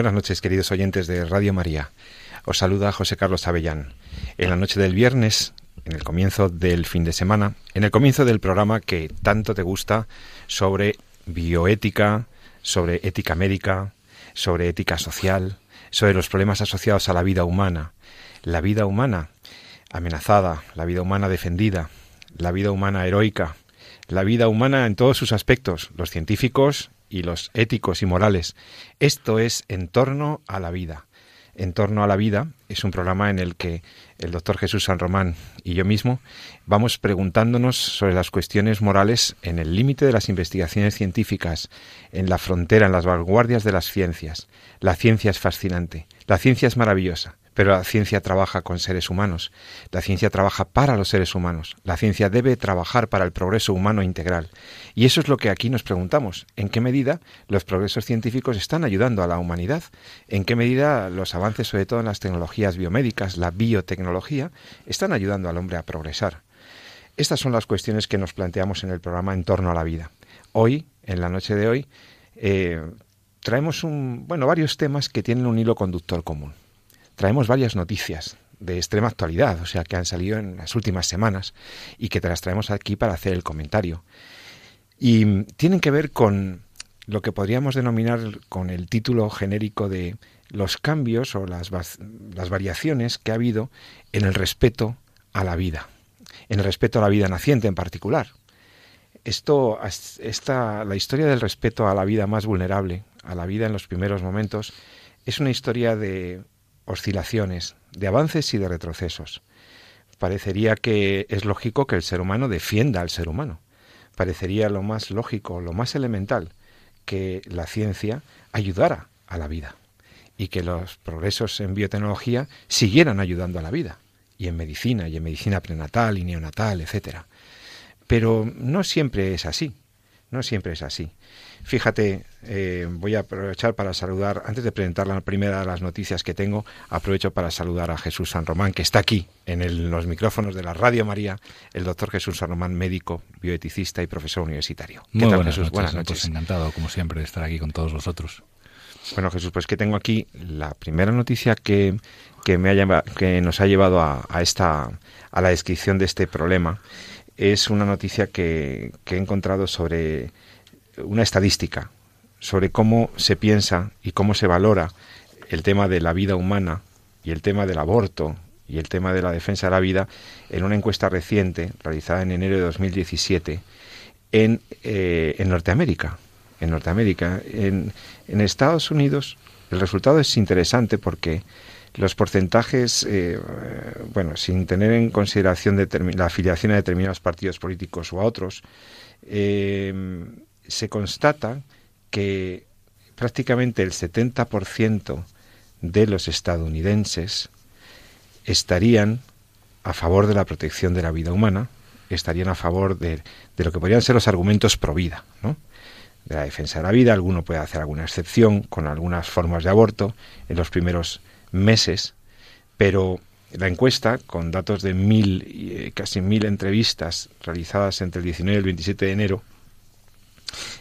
Buenas noches, queridos oyentes de Radio María. Os saluda José Carlos Avellán. En la noche del viernes, en el comienzo del fin de semana, en el comienzo del programa que tanto te gusta sobre bioética, sobre ética médica, sobre ética social, sobre los problemas asociados a la vida humana. La vida humana amenazada, la vida humana defendida, la vida humana heroica, la vida humana en todos sus aspectos, los científicos y los éticos y morales. Esto es En torno a la vida. En torno a la vida es un programa en el que el doctor Jesús San Román y yo mismo vamos preguntándonos sobre las cuestiones morales en el límite de las investigaciones científicas, en la frontera, en las vanguardias de las ciencias. La ciencia es fascinante, la ciencia es maravillosa, pero la ciencia trabaja con seres humanos, la ciencia trabaja para los seres humanos, la ciencia debe trabajar para el progreso humano integral. Y eso es lo que aquí nos preguntamos, ¿en qué medida los progresos científicos están ayudando a la humanidad? ¿En qué medida los avances, sobre todo en las tecnologías biomédicas, la biotecnología, están ayudando al hombre a progresar? Estas son las cuestiones que nos planteamos en el programa En torno a la vida. Hoy, en la noche de hoy, eh, traemos un, bueno, varios temas que tienen un hilo conductor común traemos varias noticias de extrema actualidad, o sea, que han salido en las últimas semanas y que te las traemos aquí para hacer el comentario. Y tienen que ver con lo que podríamos denominar con el título genérico de los cambios o las, las variaciones que ha habido en el respeto a la vida, en el respeto a la vida naciente en particular. Esto, esta, la historia del respeto a la vida más vulnerable, a la vida en los primeros momentos, es una historia de oscilaciones, de avances y de retrocesos. Parecería que es lógico que el ser humano defienda al ser humano. Parecería lo más lógico, lo más elemental, que la ciencia ayudara a la vida y que los progresos en biotecnología siguieran ayudando a la vida, y en medicina, y en medicina prenatal y neonatal, etcétera. Pero no siempre es así, no siempre es así. Fíjate, eh, voy a aprovechar para saludar, antes de presentar la primera de las noticias que tengo, aprovecho para saludar a Jesús San Román, que está aquí en los micrófonos de la Radio María, el doctor Jesús San Román, médico, bioeticista y profesor universitario. ¿Qué tal, Jesús? buenas noches. Pues encantado, como siempre, de estar aquí con todos vosotros. Bueno, Jesús, pues que tengo aquí la primera noticia que, que, me ha, que nos ha llevado a, a, esta, a la descripción de este problema. Es una noticia que, que he encontrado sobre una estadística sobre cómo se piensa y cómo se valora el tema de la vida humana y el tema del aborto y el tema de la defensa de la vida en una encuesta reciente realizada en enero de 2017 en, eh, en Norteamérica. En Norteamérica, en, en, Estados Unidos, el resultado es interesante porque los porcentajes, eh, bueno, sin tener en consideración la afiliación a determinados partidos políticos o a otros, eh, se constata que prácticamente el 70% de los estadounidenses estarían a favor de la protección de la vida humana, estarían a favor de, lo que podrían ser los argumentos pro vida, ¿no? de la defensa de la vida. Alguno puede hacer alguna excepción con algunas formas de aborto en los primeros meses, pero la encuesta, con datos de mil, eh, casi mil entrevistas realizadas entre el 19 y el 27 de enero,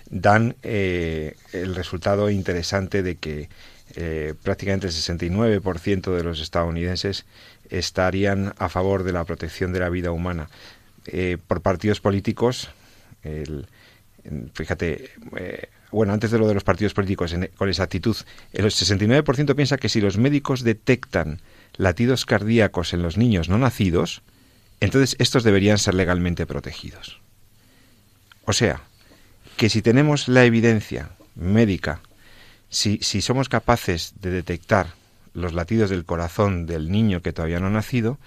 dan eh, el resultado interesante de que eh, prácticamente el 69% de los estadounidenses estarían a favor de la protección de la vida humana. Por partidos políticos, fíjate, bueno, antes de lo de los partidos políticos, con exactitud, el 69% piensa que si los médicos detectan latidos cardíacos en los niños no nacidos, entonces estos deberían ser legalmente protegidos. O sea, que si tenemos la evidencia médica, si, si somos capaces de detectar los latidos del corazón del niño que todavía no ha nacido,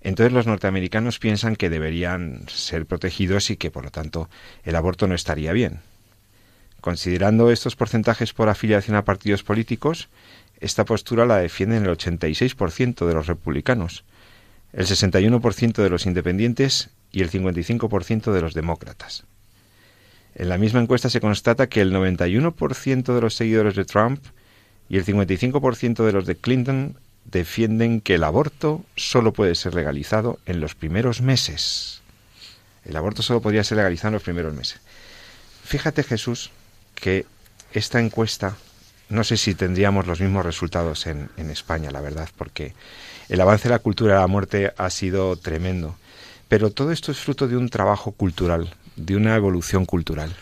entonces los norteamericanos piensan que deberían ser protegidos y que por lo tanto el aborto no estaría bien. Considerando estos porcentajes por afiliación a partidos políticos, esta postura la defienden el 86% de los republicanos, el 61% de los independientes y el 55% de los demócratas. En la misma encuesta se constata que el 91% de los seguidores de Trump y el 55% de los de Clinton defienden que el aborto solo puede ser legalizado en los primeros meses. El aborto solo podría ser legalizado en los primeros meses. Fíjate Jesús que esta encuesta, no sé si tendríamos los mismos resultados en, en España, la verdad, porque el avance de la cultura de la muerte ha sido tremendo. Pero todo esto es fruto de un trabajo cultural, de una evolución cultural,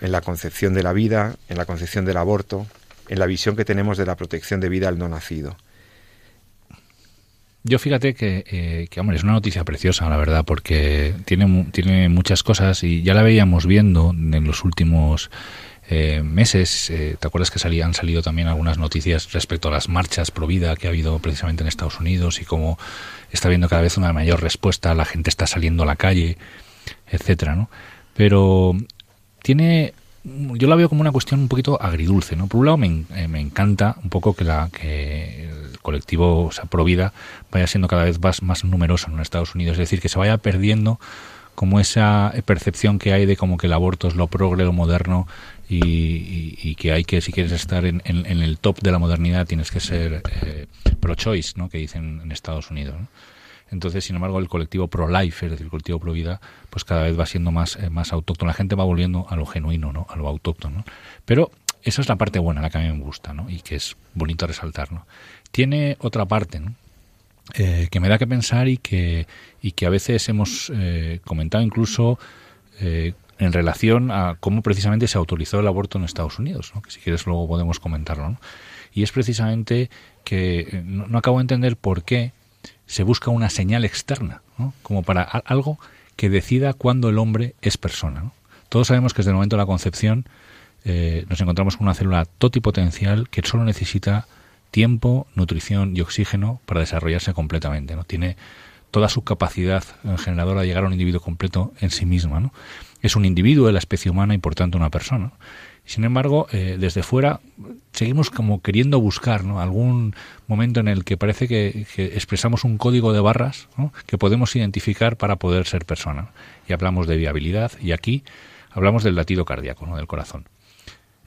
en la concepción de la vida, en la concepción del aborto, en la visión que tenemos de la protección de vida al no nacido. Yo fíjate que, eh, que, hombre, es una noticia preciosa, la verdad, porque tiene, tiene muchas cosas y ya la veíamos viendo en los últimos eh, meses. Eh, ¿Te acuerdas que salían, han salido también algunas noticias respecto a las marchas pro vida que ha habido precisamente en Estados Unidos y cómo está habiendo cada vez una mayor respuesta, la gente está saliendo a la calle, etcétera, ¿no? Pero tiene yo la veo como una cuestión un poquito agridulce, ¿no? Por un lado me, eh, me encanta un poco que la que el colectivo, sea, Provida vaya siendo cada vez más, más numeroso en Estados Unidos, es decir, que se vaya perdiendo como esa percepción que hay de como que el aborto es lo progre, lo moderno y, que hay que, si quieres estar en, el top de la modernidad, tienes que ser eh, pro-choice, ¿no? Que dicen en Estados Unidos, ¿no? Entonces, sin embargo, el colectivo pro-life, es decir, el colectivo pro-vida, pues cada vez va siendo más, eh, más autóctono. La gente va volviendo a lo genuino, ¿no? A lo autóctono. Pero esa es la parte buena, la que a mí me gusta, ¿no? Y que es bonito resaltar, ¿no? Tiene otra parte, ¿no? Eh, que me da que pensar y que, y que a veces hemos eh, comentado incluso en relación a cómo precisamente se autorizó el aborto en Estados Unidos, que si quieres luego podemos comentarlo. ¿no? Y es precisamente que no, acabo de entender por qué se busca una señal externa, ¿no? como para algo que decida cuándo el hombre es persona. Todos sabemos que desde el momento de la concepción eh, nos encontramos con una célula totipotencial que solo necesita tiempo, nutrición y oxígeno para desarrollarse completamente. ¿no? Tiene toda su capacidad generadora de llegar a un individuo completo en sí misma. ¿no? Es un individuo de la especie humana y por tanto una persona. Sin embargo, eh, desde fuera seguimos como queriendo buscar algún momento en el que parece que, expresamos un código de barras que podemos identificar para poder ser persona. Y hablamos de viabilidad y aquí hablamos del latido cardíaco, ¿no? del corazón.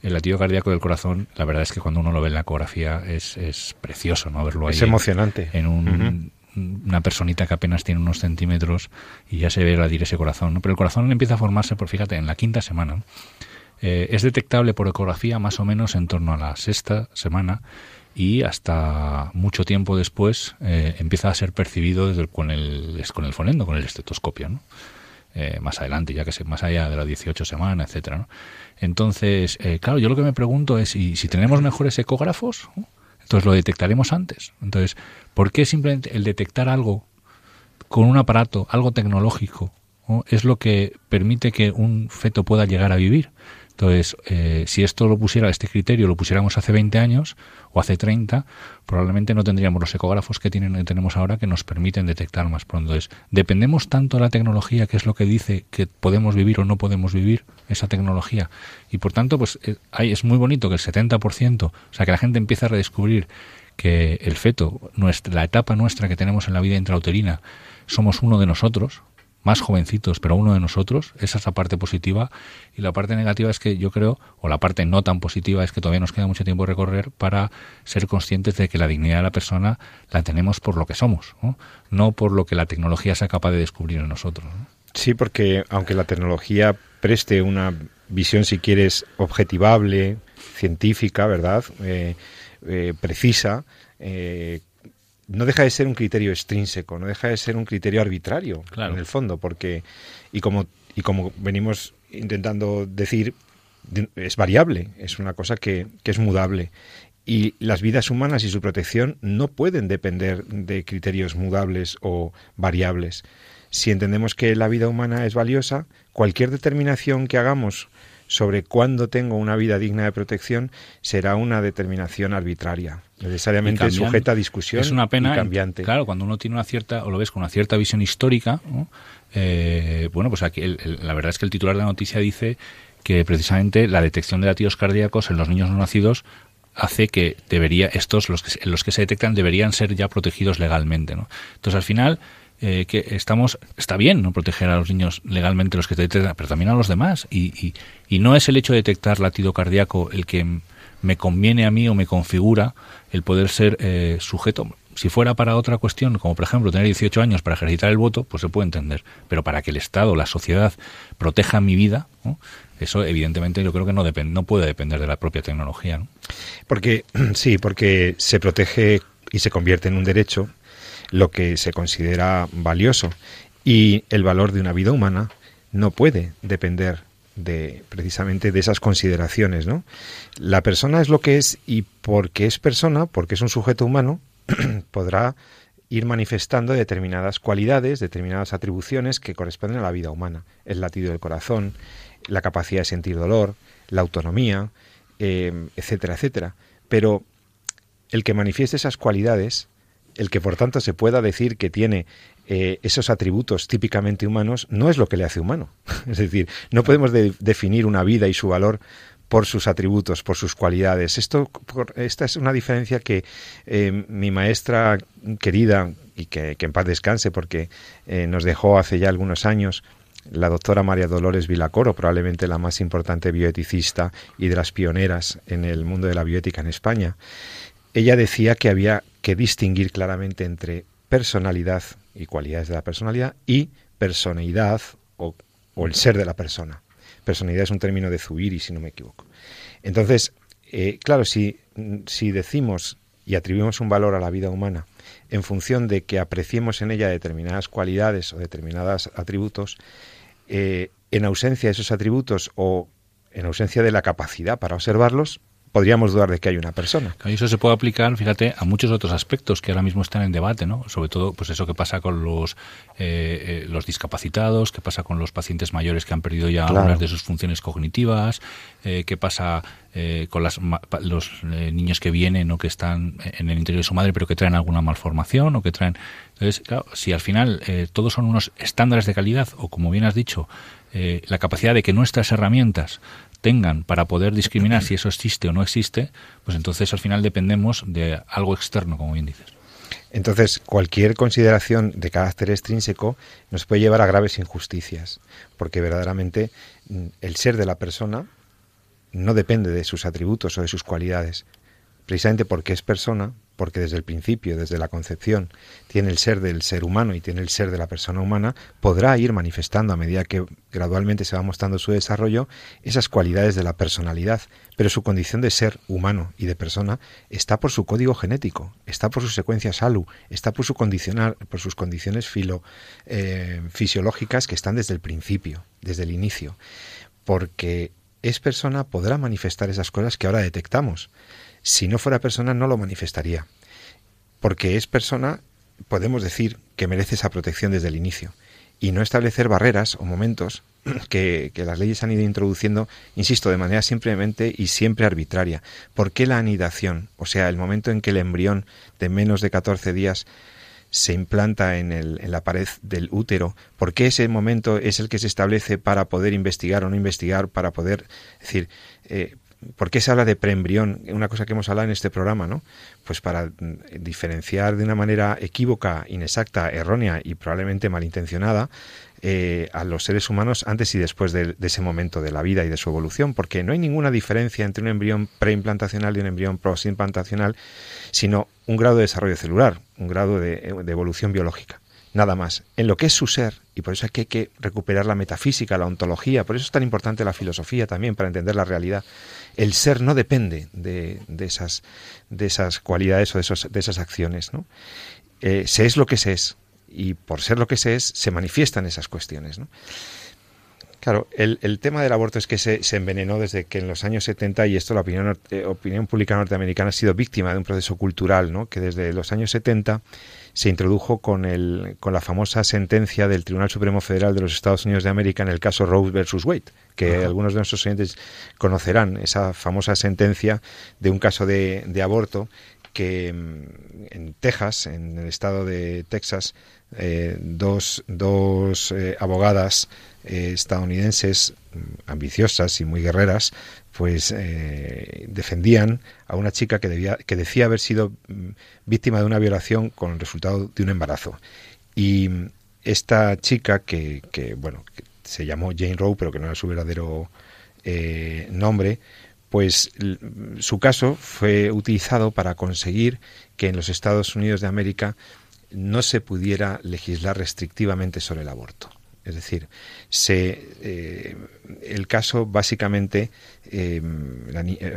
El latido cardíaco del corazón, la verdad es que cuando uno lo ve en la ecografía es, es precioso no verlo ahí. Es emocionante. En un, una personita que apenas tiene unos centímetros y ya se ve latir ese corazón. Pero el corazón empieza a formarse, por fíjate, en la quinta semana. Eh, es detectable por ecografía más o menos en torno a la sexta semana y hasta mucho tiempo después eh, empieza a ser percibido desde con, el, con el fonendo, con el estetoscopio, ¿no? Eh, más adelante, ya que sé, más allá de las 18 semanas, etcétera. ¿no? Entonces, claro, yo lo que me pregunto es, ¿y si tenemos mejores ecógrafos? Entonces lo detectaremos antes. Entonces, ¿por qué simplemente el detectar algo con un aparato, algo tecnológico, es lo que permite que un feto pueda llegar a vivir? Entonces, eh, si esto lo pusiera, este criterio lo pusiéramos hace 20 años o hace 30, probablemente no tendríamos los ecógrafos que tienen, tenemos ahora que nos permiten detectar más pronto. Entonces, dependemos tanto de la tecnología, que es lo que dice que podemos vivir o no podemos vivir esa tecnología. Y por tanto, pues eh, es muy bonito que el 70%, o sea, que la gente empiece a redescubrir que el feto, nuestra, la etapa nuestra que tenemos en la vida intrauterina, somos uno de nosotros, más jovencitos, pero uno de nosotros. Esa es la parte positiva. Y la parte negativa es que yo creo, o la parte no tan positiva, es que todavía nos queda mucho tiempo recorrer para ser conscientes de que la dignidad de la persona la tenemos por lo que somos, no, por lo que la tecnología sea capaz de descubrir en nosotros. Sí, porque aunque la tecnología preste una visión, si quieres, objetivable, científica, ¿verdad? Eh, eh, precisa, eh, no deja de ser un criterio extrínseco, no deja de ser un criterio arbitrario en el fondo, porque y como y como venimos intentando decir es variable, es una cosa que, que es mudable y las vidas humanas y su protección no pueden depender de criterios mudables o variables. Si entendemos que la vida humana es valiosa, cualquier determinación que hagamos sobre cuándo tengo una vida digna de protección será una determinación arbitraria, necesariamente sujeta a discusión es una pena, y cambiante. Claro, cuando uno tiene una cierta, o lo ves con una cierta visión histórica, eh, bueno, pues aquí la verdad es que el titular de la noticia dice que precisamente la detección de latidos cardíacos en los niños no nacidos hace que debería estos los que los que se detectan deberían ser ya protegidos legalmente ¿no? entonces al final eh, que estamos está bien no proteger a los niños legalmente los que se detectan pero también a los demás y, y, no es el hecho de detectar latido cardíaco el que me conviene a mí o me configura el poder ser eh, sujeto si fuera para otra cuestión, como por ejemplo tener 18 años para ejercitar el voto, pues se puede entender. Pero para que el Estado, la sociedad, proteja mi vida, ¿no? Eso, evidentemente, yo creo que no, depende, no puede depender de la propia tecnología. ¿no? Porque, sí, porque se protege y se convierte en un derecho lo que se considera valioso. Y el valor de una vida humana no puede depender de precisamente de esas consideraciones, ¿no? La persona es lo que es y porque es persona, porque es un sujeto humano, podrá ir manifestando determinadas cualidades, determinadas atribuciones que corresponden a la vida humana. El latido del corazón, la capacidad de sentir dolor, la autonomía, eh, etcétera, etcétera. Pero el que manifieste esas cualidades, el que por tanto se pueda decir que tiene eh, esos atributos típicamente humanos, no es lo que le hace humano. es decir, no podemos definir una vida y su valor por sus atributos, por sus cualidades. Esto, esta es una diferencia que eh, mi maestra querida, y que, en paz descanse porque nos dejó hace ya algunos años, la doctora María Dolores Vilacoro, probablemente la más importante bioeticista y de las pioneras en el mundo de la bioética en España. Ella decía que había que distinguir claramente entre personalidad y cualidades de la personalidad y personalidad o, el ser de la persona. Personalidad es un término de Zubiri, si no me equivoco. Entonces, eh, claro, si, si decimos y atribuimos un valor a la vida humana en función de que apreciemos en ella determinadas cualidades o determinados atributos, eh, en ausencia de esos atributos o en ausencia de la capacidad para observarlos, podríamos dudar de que hay una persona. Y eso se puede aplicar, fíjate, a muchos otros aspectos que ahora mismo están en debate, ¿no? Sobre todo, pues eso que pasa con los eh, eh, los discapacitados, qué pasa con los pacientes mayores que han perdido ya algunas de sus funciones cognitivas, eh, qué pasa con las, los niños que vienen o que están en el interior de su madre pero que traen alguna malformación o que traen... Entonces, claro, si al final todos son unos estándares de calidad o, como bien has dicho, la capacidad de que nuestras herramientas tengan para poder discriminar si eso existe o no existe, pues entonces al final dependemos de algo externo, como bien dices. Entonces, cualquier consideración de carácter extrínseco nos puede llevar a graves injusticias, porque verdaderamente mm, el ser de la persona no depende de sus atributos o de sus cualidades. Precisamente porque es persona, porque desde el principio, desde la concepción, tiene el ser del ser humano y tiene el ser de la persona humana, podrá ir manifestando a medida que gradualmente se va mostrando su desarrollo esas cualidades de la personalidad, pero su condición de ser humano y de persona está por su código genético, está por su secuencia SALU, está por, su condicional, por sus condiciones filo, eh, fisiológicas que están desde el principio, desde el inicio, porque es persona podrá manifestar esas cosas que ahora detectamos si no fuera persona no lo manifestaría. Porque es persona, podemos decir que merece esa protección desde el inicio. Y no establecer barreras o momentos que, las leyes han ido introduciendo, insisto, de manera simplemente y siempre arbitraria. ¿Por qué la anidación? O sea, el momento en que el embrión de menos de 14 días se implanta en, la pared del útero, ¿por qué ese momento es el que se establece para poder investigar o no investigar, para poder, decir, eh, ¿Por qué se habla de preembrión? Una cosa que hemos hablado en este programa, ¿no? Pues para mm, diferenciar de una manera equívoca, inexacta, errónea y probablemente malintencionada eh, a los seres humanos antes y después de, ese momento de la vida y de su evolución, porque no hay ninguna diferencia entre un embrión preimplantacional y un embrión posimplantacional, sino un grado de desarrollo celular, un grado de evolución biológica nada más. En lo que es su ser, y por eso hay que, recuperar la metafísica, la ontología, por eso es tan importante la filosofía también para entender la realidad. El ser no depende de, esas, de esas cualidades o de, esos, esas acciones. ¿no? Eh, se es lo que se es, y por ser lo que se es, se manifiestan esas cuestiones. Claro, el, tema del aborto es que se, envenenó desde que en los años 70, y esto la opinión, opinión pública norteamericana ha sido víctima de un proceso cultural, ¿no? que desde los años 70 se introdujo con, el, con la famosa sentencia del Tribunal Supremo Federal de los Estados Unidos de América en el caso Rose versus Wade, que algunos de nuestros oyentes conocerán, esa famosa sentencia de un caso de, de aborto que mm, en Texas, en el estado de Texas, eh, dos, dos eh, abogadas eh, estadounidenses mm, ambiciosas y muy guerreras, pues defendían a una chica que, debía, que decía haber sido mm, víctima de una violación con el resultado de un embarazo. Y esta chica que, que bueno, se llamó Jane Rowe, pero que no era su verdadero nombre, pues su caso fue utilizado para conseguir que en los Estados Unidos de América no se pudiera legislar restrictivamente sobre el aborto. Es decir, se, eh, el caso básicamente, em,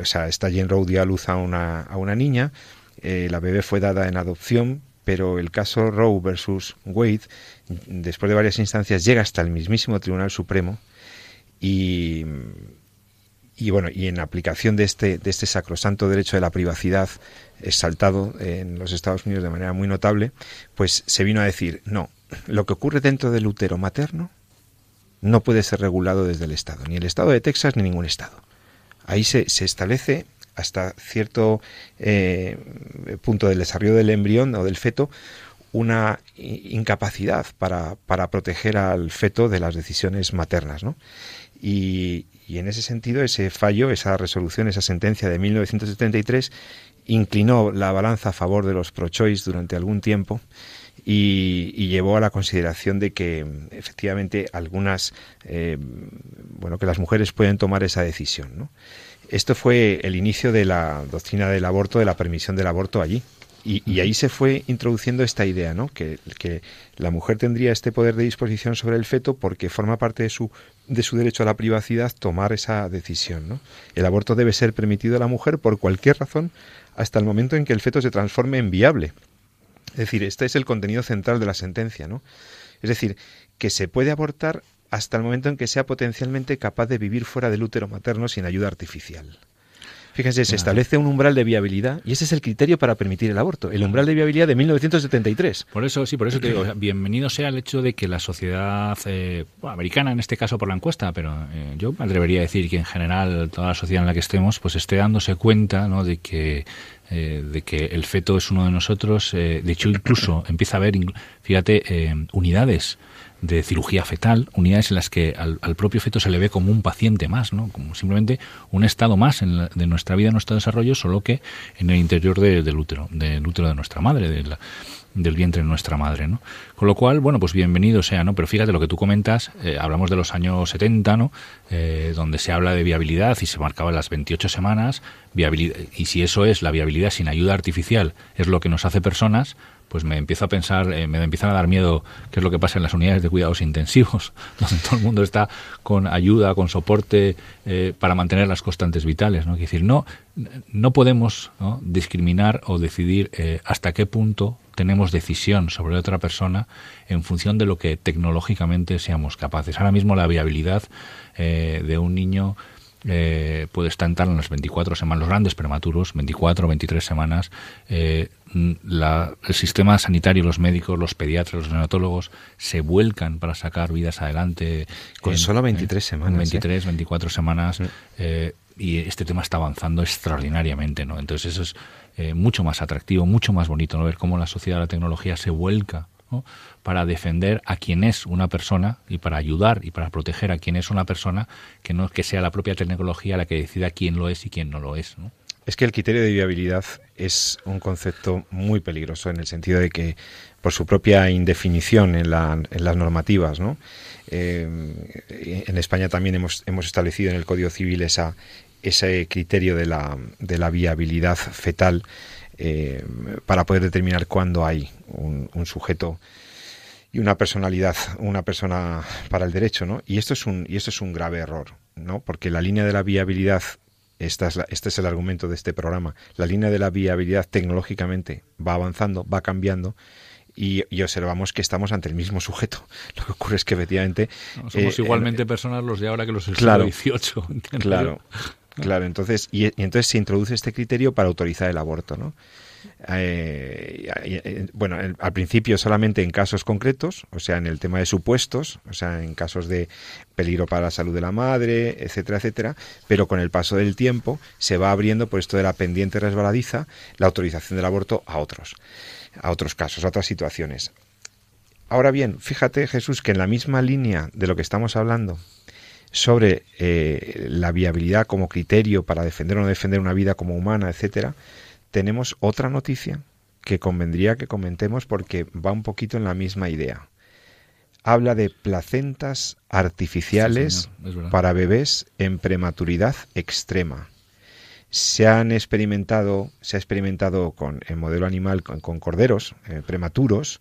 o sea, esta Jane Roe dio a luz a una, a una niña, eh, la bebé fue dada en adopción, pero el caso Roe versus Wade, después de varias instancias, llega hasta el mismísimo Tribunal Supremo y y bueno, y en aplicación de este, de este sacrosanto derecho de la privacidad exaltado en los Estados Unidos de manera muy notable, pues se vino a decir, no, lo que ocurre dentro del útero materno no puede ser regulado desde el Estado, ni el Estado de Texas ni ningún Estado. Ahí se, se establece hasta cierto eh, punto del desarrollo del embrión o del feto una incapacidad para, para proteger al feto de las decisiones maternas. ¿no? Y, y en ese sentido, ese fallo, esa resolución, esa sentencia de 1973 inclinó la balanza a favor de los pro-choice durante algún tiempo y, llevó a la consideración de que efectivamente algunas, eh, bueno, que las mujeres pueden tomar esa decisión. ¿no? Esto fue el inicio de la doctrina del aborto, de la permisión del aborto allí. Y, ahí se fue introduciendo esta idea, ¿no? Que, que, la mujer tendría este poder de disposición sobre el feto porque forma parte de su, de su derecho a la privacidad tomar esa decisión, ¿no? El aborto debe ser permitido a la mujer por cualquier razón hasta el momento en que el feto se transforme en viable. Es decir, este es el contenido central de la sentencia, ¿no? Es decir, que se puede abortar hasta el momento en que sea potencialmente capaz de vivir fuera del útero materno sin ayuda artificial. Fíjense, se establece un umbral de viabilidad y ese es el criterio para permitir el aborto, el umbral de viabilidad de 1973. Por eso, sí, por eso te digo, bienvenido sea el hecho de que la sociedad eh, americana, en este caso por la encuesta, pero eh, yo me atrevería a decir que en general toda la sociedad en la que estemos, pues esté dándose cuenta ¿no? de que eh, de que el feto es uno de nosotros. de hecho, incluso empieza a haber, fíjate, unidades de cirugía fetal, unidades en las que al, propio feto se le ve como un paciente más, ¿no? como simplemente un estado más en de nuestra vida, nuestro desarrollo, solo que en el interior del útero, del útero de nuestra madre, del vientre de nuestra madre, ¿no? Con lo cual, bueno, pues bienvenido sea, ¿no? Pero fíjate lo que tú comentas, eh, hablamos de los años 70, ¿no? Eh, donde se habla de viabilidad y se marcaba las 28 semanas, viabilidad, y si eso es la viabilidad sin ayuda artificial, es lo que nos hace personas, pues me empiezo a pensar, eh, me empiezan a dar miedo qué es lo que pasa en las unidades de cuidados intensivos, donde todo el mundo está con ayuda, con soporte eh, para mantener las constantes vitales. ¿no? Es decir, no, no podemos discriminar o decidir eh, hasta qué punto tenemos decisión sobre otra persona en función de lo que tecnológicamente seamos capaces. Ahora mismo la viabilidad de un niño puede estar en las 24 semanas, los grandes prematuros, 24 o 23 semanas. El sistema sanitario, los médicos, los pediatras, los neonatólogos se vuelcan para sacar vidas adelante. Con solo 23 semanas. 23, 24 ¿eh? semanas. y este tema está avanzando extraordinariamente. ¿no? Entonces eso es mucho más atractivo, mucho más bonito, ¿no? ver cómo la sociedad la tecnología se vuelca para defender a quien es una persona y para ayudar y para proteger a quien es una persona, que no que sea la propia tecnología la que decida quién lo es y quién no lo es. Es que el criterio de viabilidad es un concepto muy peligroso en el sentido de que, por su propia indefinición en, las normativas, ¿no? Eh, en España también hemos, hemos establecido en el Código Civil ese criterio de la, de la viabilidad fetal eh, para poder determinar cuándo hay un, sujeto y una personalidad, una persona para el derecho, ¿no? Y esto es un, y esto es un grave error, ¿no? Porque la línea de la viabilidad, esta es este es el argumento de este programa, la línea de la viabilidad tecnológicamente va avanzando, va cambiando, y, observamos que estamos ante el mismo sujeto. Lo que ocurre es que efectivamente... somos eh, igualmente personas los de ahora que los del claro, XVIII. Claro, Claro, entonces, y, entonces se introduce este criterio para autorizar el aborto, ¿no? Eh, bueno, al principio solamente en casos concretos, o sea, en el tema de supuestos, o sea, en casos de peligro para la salud de la madre, etcétera, etcétera, pero con el paso del tiempo se va abriendo por esto de la pendiente resbaladiza la autorización del aborto a otros, a otros casos, a otras situaciones. Ahora bien, fíjate Jesús que en la misma línea de lo que estamos hablando, sobre eh, la viabilidad como criterio para defender o no defender una vida como humana, etcétera, tenemos otra noticia que convendría que comentemos porque va un poquito en la misma idea. Habla de placentas artificiales para bebés en prematuridad extrema. Se han experimentado, se ha experimentado con el modelo animal con, corderos eh, prematuros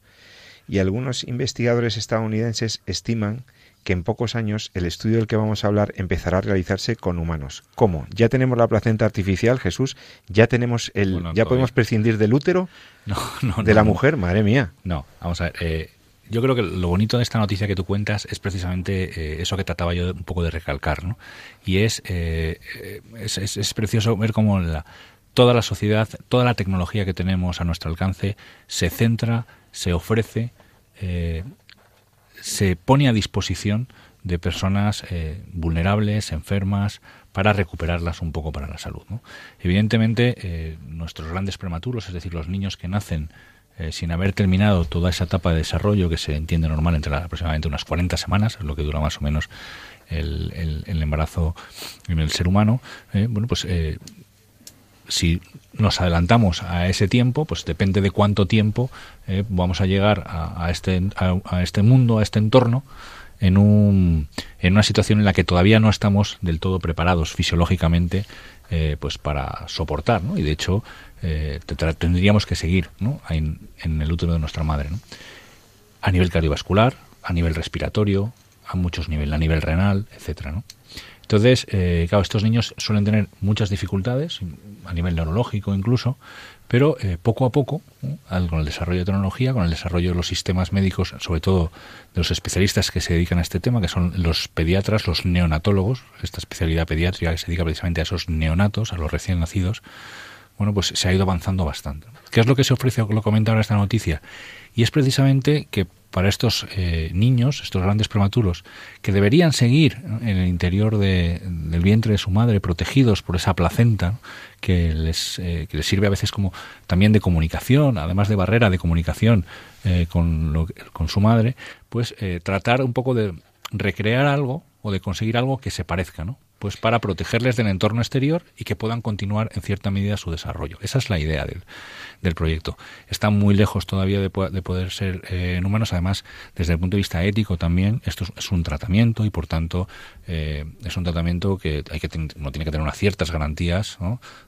y algunos investigadores estadounidenses estiman que en pocos años el estudio del que vamos a hablar empezará a realizarse con humanos. ¿Cómo? Ya tenemos la placenta artificial, Jesús, ya tenemos el, ya podemos prescindir del útero, de la mujer, madre mía. No, vamos a ver. Eh, yo creo que lo bonito de esta noticia que tú cuentas es precisamente eh, eso que trataba yo un poco de recalcar, ¿no? Y es, eh, es, es, precioso ver cómo la, toda la sociedad, toda la tecnología que tenemos a nuestro alcance se centra, se ofrece se pone a disposición de personas eh, vulnerables, enfermas, para recuperarlas un poco para la salud. Evidentemente, eh, nuestros grandes prematuros, es decir, los niños que nacen eh, sin haber terminado toda esa etapa de desarrollo que se entiende normal entre aproximadamente unas 40 semanas, es lo que dura más o menos el, el embarazo en el ser humano, bueno, pues si nos adelantamos a ese tiempo, pues depende de cuánto tiempo eh, vamos a llegar a, este, a, este mundo, a este entorno, en, un, en una situación en la que todavía no estamos del todo preparados fisiológicamente eh, pues para soportar, ¿no? Y de hecho eh, tendríamos que seguir ¿no? en, en, el útero de nuestra madre, ¿no? A nivel cardiovascular, a nivel respiratorio, a muchos niveles, a nivel renal, etcétera, ¿no? Entonces, eh, claro, estos niños suelen tener muchas dificultades, a nivel neurológico incluso, pero eh, poco a poco, con el desarrollo de tecnología, con el desarrollo de los sistemas médicos, sobre todo de los especialistas que se dedican a este tema, que son los pediatras, los neonatólogos, esta especialidad pediátrica que se dedica precisamente a esos neonatos, a los recién nacidos, bueno, pues se ha ido avanzando bastante. ¿Qué es lo que se ofrece, lo comenta ahora esta noticia? Y es precisamente que para estos eh, niños, estos grandes prematuros, que deberían seguir en el interior del vientre de su madre, protegidos por esa placenta, que les, eh, que les sirve a veces como también de comunicación, además de barrera de comunicación eh, con, con su madre, pues tratar un poco de recrear algo o de conseguir algo que se parezca, ¿no? Pues para protegerles del entorno exterior y que puedan continuar en cierta medida su desarrollo. Esa es la idea del, del proyecto. Está muy lejos todavía de, poder ser eh, en humanos. Además, desde el punto de vista ético también, esto es, un tratamiento y por tanto eh, es un tratamiento que hay que no tiene que tener unas ciertas garantías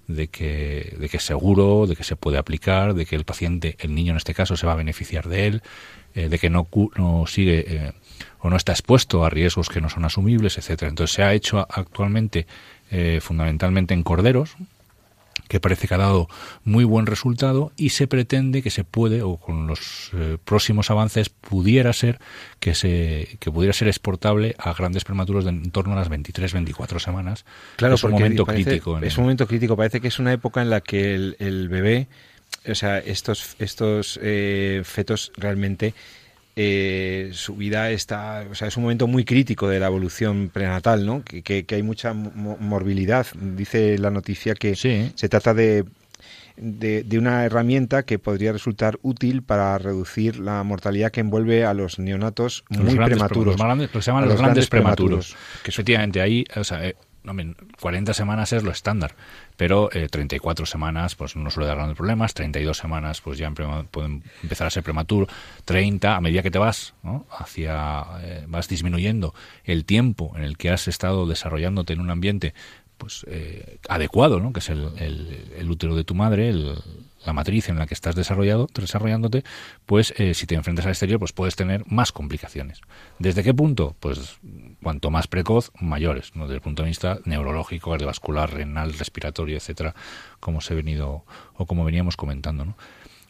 de que de que es seguro, de que se puede aplicar, de que el paciente, el niño en este caso, se va a beneficiar de él, eh, de que no, no sigue o no está expuesto a riesgos que no son asumibles, etcétera. Entonces se ha hecho actualmente fundamentalmente en corderos, que parece que ha dado muy buen resultado y se pretende que se puede o con los eh, próximos avances pudiera ser que se que pudiera ser exportable a grandes prematuros de en torno a las 23 24 semanas claro es un momento crítico es un momento crítico parece que es una época en la que el, bebé o sea estos estos eh, fetos realmente eh, su vida está, o sea, es un momento muy crítico de la evolución prenatal, ¿no? Que, hay mucha morbilidad. Dice la noticia que se trata de, de, una herramienta que podría resultar útil para reducir la mortalidad que envuelve a los neonatos muy prematuros. Los, que se llaman los, grandes, prematuros. Que efectivamente ahí, o sea, eh, 40 semanas es lo estándar, pero 34 eh, semanas pues no suele dar grandes problemas, 32 semanas pues ya pueden empezar a ser prematuro, 30 a medida que te vas hacia eh, vas disminuyendo el tiempo en el que has estado desarrollándote en un ambiente pues eh, adecuado, ¿no? que es el, el, útero de tu madre, el, la matriz en la que estás desarrollado, desarrollándote, pues eh, si te enfrentas al exterior, pues puedes tener más complicaciones. ¿Desde qué punto? Pues cuanto más precoz, mayores, ¿no? desde el punto de vista neurológico, cardiovascular, renal, respiratorio, etcétera, como se ha venido o como veníamos comentando, ¿no?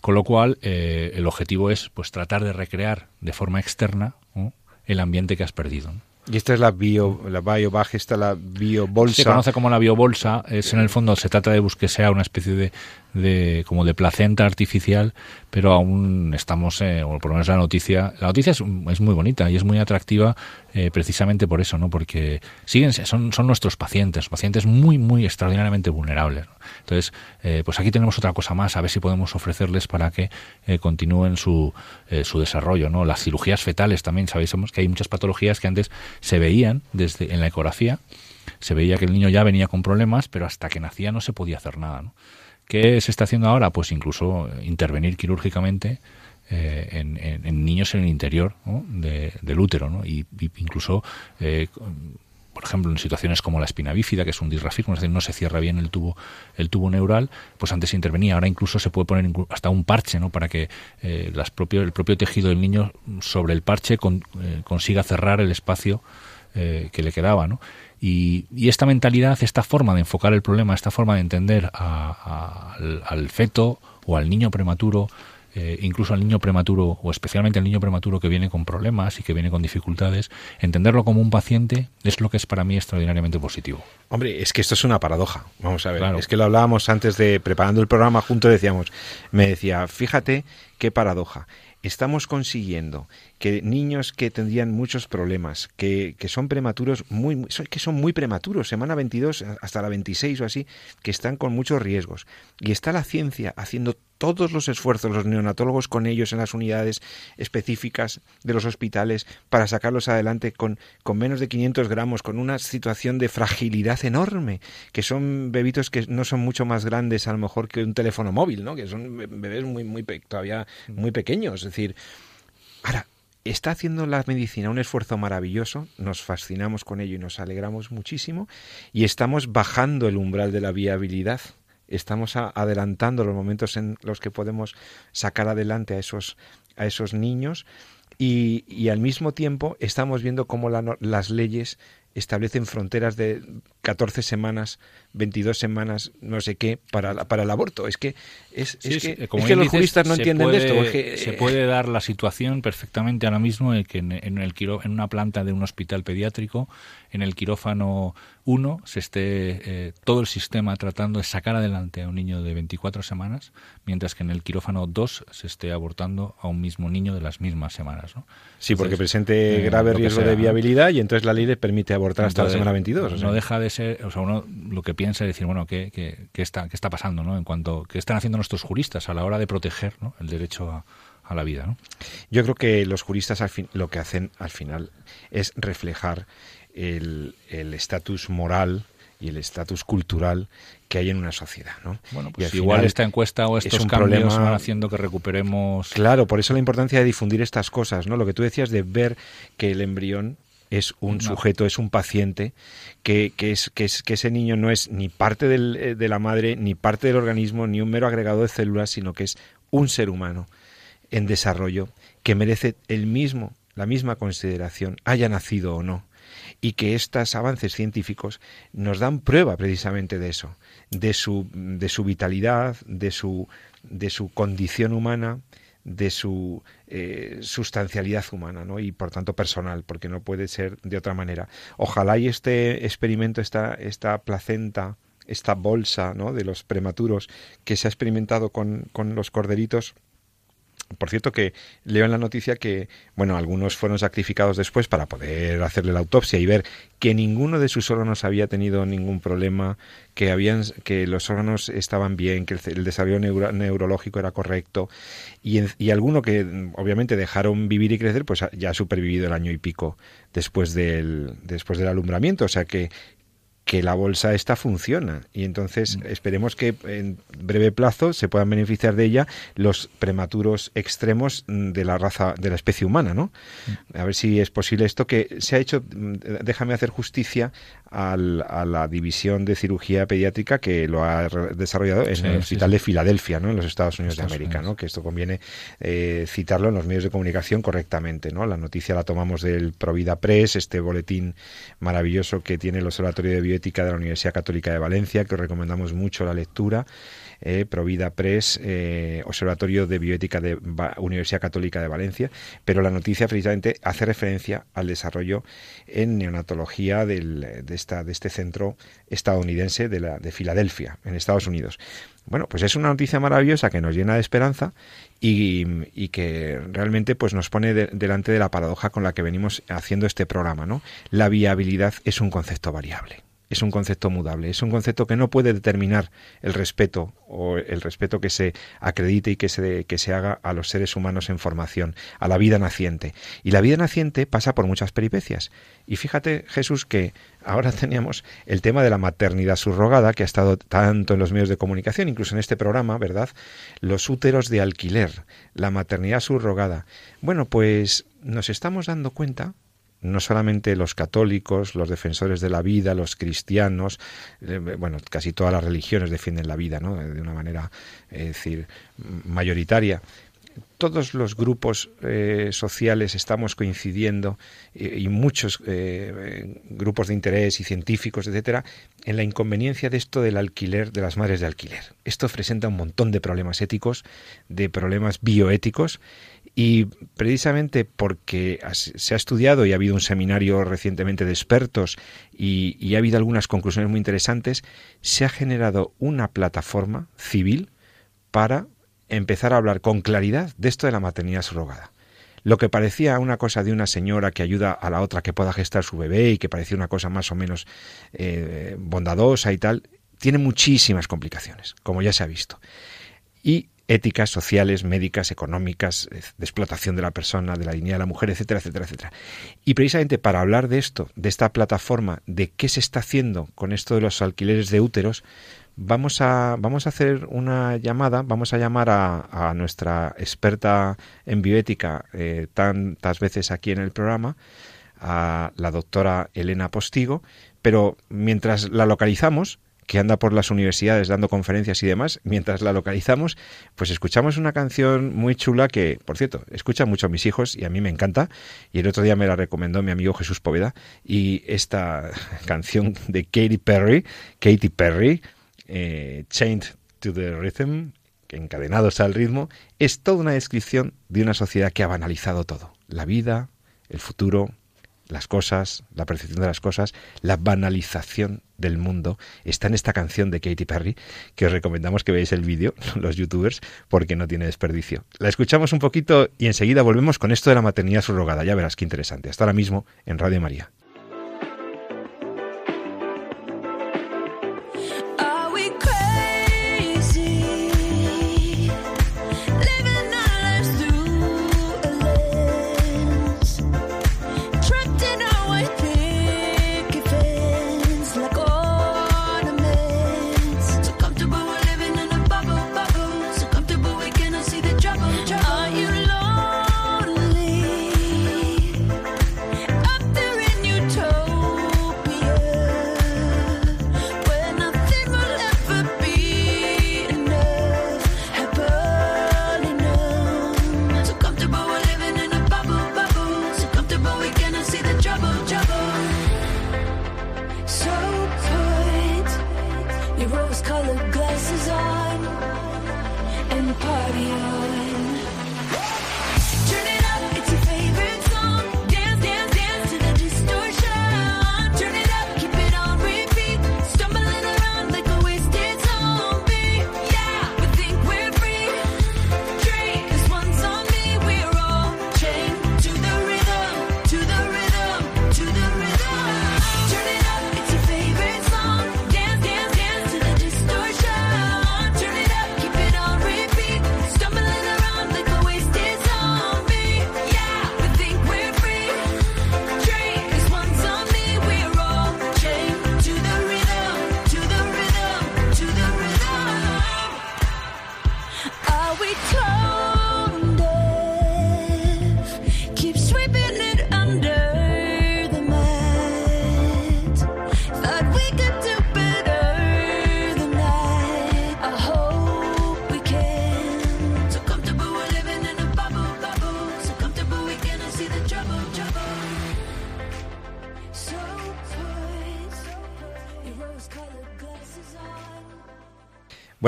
Con lo cual, eh, el objetivo es pues tratar de recrear de forma externa el ambiente que has perdido. Y esta es la bio, la biobag, esta la biobolsa. Se conoce como la biobolsa, es en el fondo, se trata de que sea una especie de, de como de placenta artificial, pero aún estamos, eh, o por lo menos la noticia, la noticia es, es muy bonita y es muy atractiva eh, precisamente por eso, ¿no? Porque siguen, son, son nuestros pacientes, pacientes muy, muy extraordinariamente vulnerables. Entonces, eh, pues aquí tenemos otra cosa más, a ver si podemos ofrecerles para que continúen su, su desarrollo, ¿no? Las cirugías fetales también, sabéis que hay muchas patologías que antes se veían desde en la ecografía, se veía que el niño ya venía con problemas, pero hasta que nacía no se podía hacer nada, ¿no? ¿Qué se está haciendo ahora? Pues incluso intervenir quirúrgicamente eh, en, niños en el interior del útero, ¿no? y, incluso, eh, por ejemplo, en situaciones como la espina bífida, que es un disrafismo, es decir, no se cierra bien el tubo, el tubo neural, pues antes se intervenía, ahora incluso se puede poner hasta un parche, ¿no? Para que eh, el propio tejido del niño sobre el parche consiga cerrar el espacio que le quedaba, ¿no? Y, esta mentalidad, esta forma de enfocar el problema, esta forma de entender al, feto o al niño prematuro, eh, incluso al niño prematuro o especialmente al niño prematuro que viene con problemas y que viene con dificultades, entenderlo como un paciente es lo que es para mí extraordinariamente positivo. Hombre, es que esto es una paradoja. Vamos a ver, es que lo hablábamos antes de preparando el programa juntos, decíamos, me decía, fíjate qué paradoja estamos consiguiendo que niños que tendrían muchos problemas, que, que son prematuros, muy, que son muy prematuros, semana 22 hasta la 26 o así, que están con muchos riesgos. Y está la ciencia haciendo todos los esfuerzos, los neonatólogos con ellos en las unidades específicas de los hospitales para sacarlos adelante con, con menos de 500 gramos, con una situación de fragilidad enorme, que son bebitos que no son mucho más grandes a lo mejor que un teléfono móvil, ¿no? que son bebés muy, muy todavía muy pequeños. Es decir, ahora, está haciendo la medicina un esfuerzo maravilloso, nos fascinamos con ello y nos alegramos muchísimo, y estamos bajando el umbral de la viabilidad. Estamos adelantando los momentos en los que podemos sacar adelante a esos, a esos niños y, y al mismo tiempo estamos viendo cómo las leyes establecen fronteras de 14 semanas, 22 semanas, no sé qué, para, para el aborto. Es que, es, que, los juristas no entienden esto. se puede dar la situación perfectamente ahora mismo en que en, el, en una planta de un hospital pediátrico, en el quirófano 1, se esté eh, todo el sistema tratando de sacar adelante a un niño de 24 semanas, mientras que en el quirófano 2 se esté abortando a un mismo niño de las mismas semanas. ¿no? Sí, porque presente eh, grave riesgo de viabilidad y entonces la ley le permite abortar hasta la semana 22. No deja de ser, o sea, uno lo que piensa es decir, bueno, ¿qué, qué, qué está, qué está pasando, ¿no? En cuanto, ¿qué están haciendo nuestros juristas a la hora de proteger el derecho a, a la vida, ¿no? Yo creo que los juristas al fin, lo que hacen al final es reflejar el estatus moral y el estatus cultural que hay en una sociedad, ¿no? Bueno, pues igual esta encuesta o estos cambios van haciendo que recuperemos... Claro, por eso la importancia de difundir estas cosas, ¿no? Lo que tú decías de ver que el embrión es un sujeto, es un paciente, que, que, es, que, es, que ese niño no es ni parte del, eh, de la madre, ni parte del organismo, ni un mero agregado de células, sino que es un ser humano en desarrollo que merece el mismo, la misma consideración, haya nacido o no. Y que estos avances científicos nos dan prueba precisamente de eso, de su, de su vitalidad, de su, de su condición humana, de su eh, sustancialidad humana ¿no? y por tanto personal, porque no puede ser de otra manera. Ojalá este experimento, esta, esta placenta, esta bolsa ¿no? de los prematuros que se ha experimentado con, con los corderitos, por cierto que leo en la noticia que, bueno, algunos fueron sacrificados después para poder hacerle la autopsia y ver que ninguno de sus órganos había tenido ningún problema, que habían, que los órganos estaban bien, que el, desarrollo neurológico era correcto y, y, alguno que obviamente dejaron vivir y crecer, pues ya ha supervivido el año y pico después del, después del alumbramiento, o sea que que la bolsa esta funciona y entonces mm. esperemos que en breve plazo se puedan beneficiar de ella los prematuros extremos mm, de la raza de la especie humana, ¿no? Mm. A ver si es posible esto que se ha hecho déjame hacer justicia a la división de cirugía pediátrica que lo ha desarrollado en el Hospital de Filadelfia, ¿no? En los Estados Unidos de América, ¿no? Que esto conviene eh, citarlo en los medios de comunicación correctamente, ¿no? La noticia la tomamos del Provida Press, este boletín maravilloso que tiene el Observatorio de Bio bioética de la Universidad Católica de Valencia, que os recomendamos mucho la lectura. Eh, Provida Press, eh, Observatorio de Bioética de Universidad Católica de Valencia, pero la noticia precisamente hace referencia al desarrollo en neonatología de, esta, de este centro estadounidense de, la, de Filadelfia, en Estados Unidos. Bueno, pues es una noticia maravillosa que nos llena de esperanza y, que realmente pues nos pone delante de la paradoja con la que venimos haciendo este programa, ¿no? La viabilidad es un concepto variable es un concepto mudable, es un concepto que no puede determinar el respeto o el respeto que se acredite y que se, que se haga a los seres humanos en formación, a la vida naciente. Y la vida naciente pasa por muchas peripecias. Y fíjate, Jesús, que ahora teníamos el tema de la maternidad subrogada, que ha estado tanto en los medios de comunicación, incluso en este programa, ¿verdad? Los úteros de alquiler, la maternidad subrogada. Bueno, pues nos estamos dando cuenta no solamente los católicos, los defensores de la vida, los cristianos, eh, bueno, casi todas las religiones defienden la vida, ¿no? De una manera, es decir, mayoritaria. Todos los grupos eh, sociales estamos coincidiendo y, muchos eh, grupos de interés y científicos, etcétera, en la inconveniencia de esto del alquiler de las madres de alquiler. Esto presenta un montón de problemas éticos, de problemas bioéticos y precisamente porque se ha estudiado y ha habido un seminario recientemente de expertos y, ha habido algunas conclusiones muy interesantes, se ha generado una plataforma civil para empezar a hablar con claridad de esto de la maternidad subrogada. Lo que parecía una cosa de una señora que ayuda a la otra que pueda gestar su bebé y que parecía una cosa más o menos eh, bondadosa y tal, tiene muchísimas complicaciones, como ya se ha visto. Y éticas, sociales, médicas, económicas, de explotación de la persona, de la dignidad de la mujer, etcétera, etcétera, etcétera. Y precisamente para hablar de esto, de esta plataforma, de qué se está haciendo con esto de los alquileres de úteros, vamos a, vamos a hacer una llamada, vamos a llamar a, nuestra experta en bioética eh, tantas veces aquí en el programa, a la doctora Elena Postigo, pero mientras la localizamos, que anda por las universidades dando conferencias y demás, mientras la localizamos, pues escuchamos una canción muy chula que, por cierto, escuchan mucho a mis hijos y a mí me encanta, y el otro día me la recomendó mi amigo Jesús Poveda, y esta canción de Katy Perry, Katy Perry, eh, Chained to the Rhythm, encadenados al ritmo, es toda una descripción de una sociedad que ha banalizado todo, la vida, el futuro, las cosas, la percepción de las cosas, la banalización del mundo, está en esta canción de Katy Perry, que os recomendamos que veáis el vídeo, los youtubers, porque no tiene desperdicio. La escuchamos un poquito y enseguida volvemos con esto de la maternidad subrogada. Ya verás qué interesante. Hasta ahora mismo en Radio María. party on.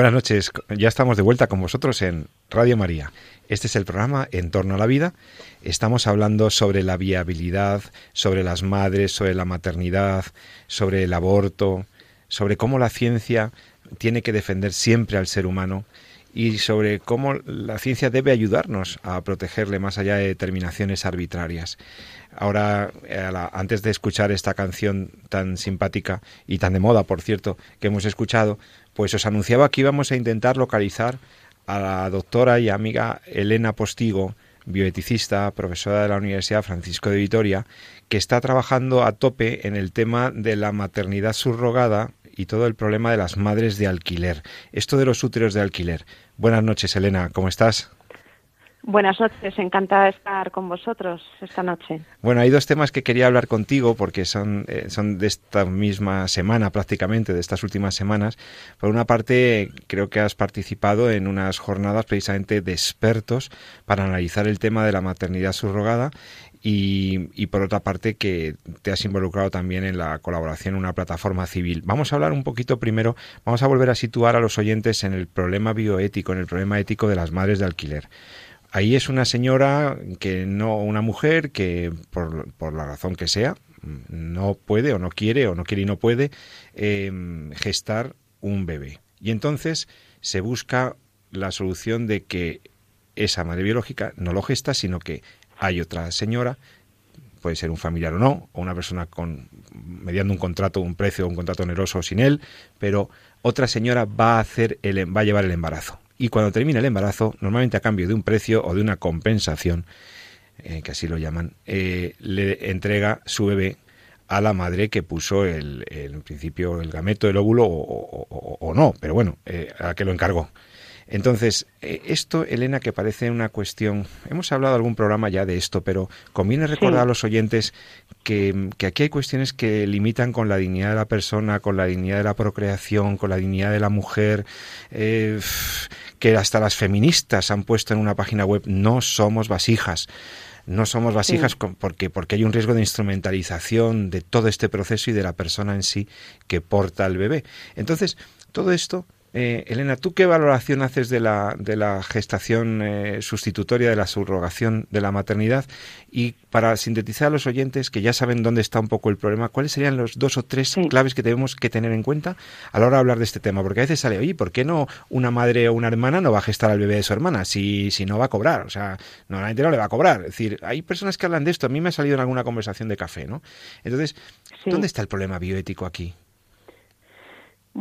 Buenas noches, ya estamos de vuelta con vosotros en Radio María. Este es el programa En torno a la vida. Estamos hablando sobre la viabilidad, sobre las madres, sobre la maternidad, sobre el aborto, sobre cómo la ciencia tiene que defender siempre al ser humano y sobre cómo la ciencia debe ayudarnos a protegerle más allá de determinaciones arbitrarias. Ahora, eh, antes de escuchar esta canción tan simpática y tan de moda, por cierto, que hemos escuchado, pues os anunciaba que íbamos a intentar localizar a la doctora y amiga Elena Postigo, bioeticista, profesora de la Universidad Francisco de Vitoria, que está trabajando a tope en el tema de la maternidad subrogada y todo el problema de las madres de alquiler. Esto de los úteros de alquiler. Buenas noches, Elena, ¿cómo estás? Buenas noches, encantada de estar con vosotros esta noche. Bueno, hay dos temas que quería hablar contigo porque son, eh, son de esta misma semana prácticamente, de estas últimas semanas. Por una parte, creo que has participado en unas jornadas precisamente de expertos para analizar el tema de la maternidad subrogada y, y, por otra parte que te has involucrado también en la colaboración en una plataforma civil. Vamos a hablar un poquito primero, vamos a volver a situar a los oyentes en el problema bioético, en el problema ético de las madres de alquiler. Ahí es una señora que no, una mujer que por, por la razón que sea, no puede o no quiere o no quiere y no puede em, gestar un bebé. Y entonces se busca la solución de que esa madre biológica no lo gesta, sino que hay otra señora, puede ser un familiar o no, o una persona con mediando un contrato, un precio, un contrato oneroso sin él, pero otra señora va a hacer el, va a llevar el embarazo y cuando termina el embarazo, normalmente a cambio de un precio o de una compensación, eh, que así lo llaman, eh, le entrega su bebé a la madre que puso el, en principio el gameto, el óvulo o, no, pero bueno, eh, a que lo encargó. Entonces, eh, esto, Elena, que parece una cuestión, hemos hablado algún programa ya de esto, pero conviene recordar a los oyentes que, aquí hay cuestiones que limitan con la dignidad de la persona, con la dignidad de la procreación, con la dignidad de la mujer, eh, que hasta las feministas han puesto en una página web, no somos vasijas no somos vasijas porque, porque hay un riesgo de instrumentalización de todo este proceso y de la persona en sí que porta al bebé. Entonces, todo esto eh, Elena, ¿tú qué valoración haces de la, de la gestación eh, sustitutoria, de la subrogación de la maternidad? Y para sintetizar a los oyentes que ya saben dónde está un poco el problema, ¿cuáles serían los dos o tres claves que tenemos que tener en cuenta a la hora de hablar de este tema? Porque a veces sale, oye, ¿por qué no una madre o una hermana no va a gestar al bebé de su hermana si, si no va a cobrar? O sea, normalmente no le va a cobrar. Es decir, hay personas que hablan de esto. A mí me ha salido en alguna conversación de café, ¿no? Entonces, ¿dónde está el problema bioético aquí?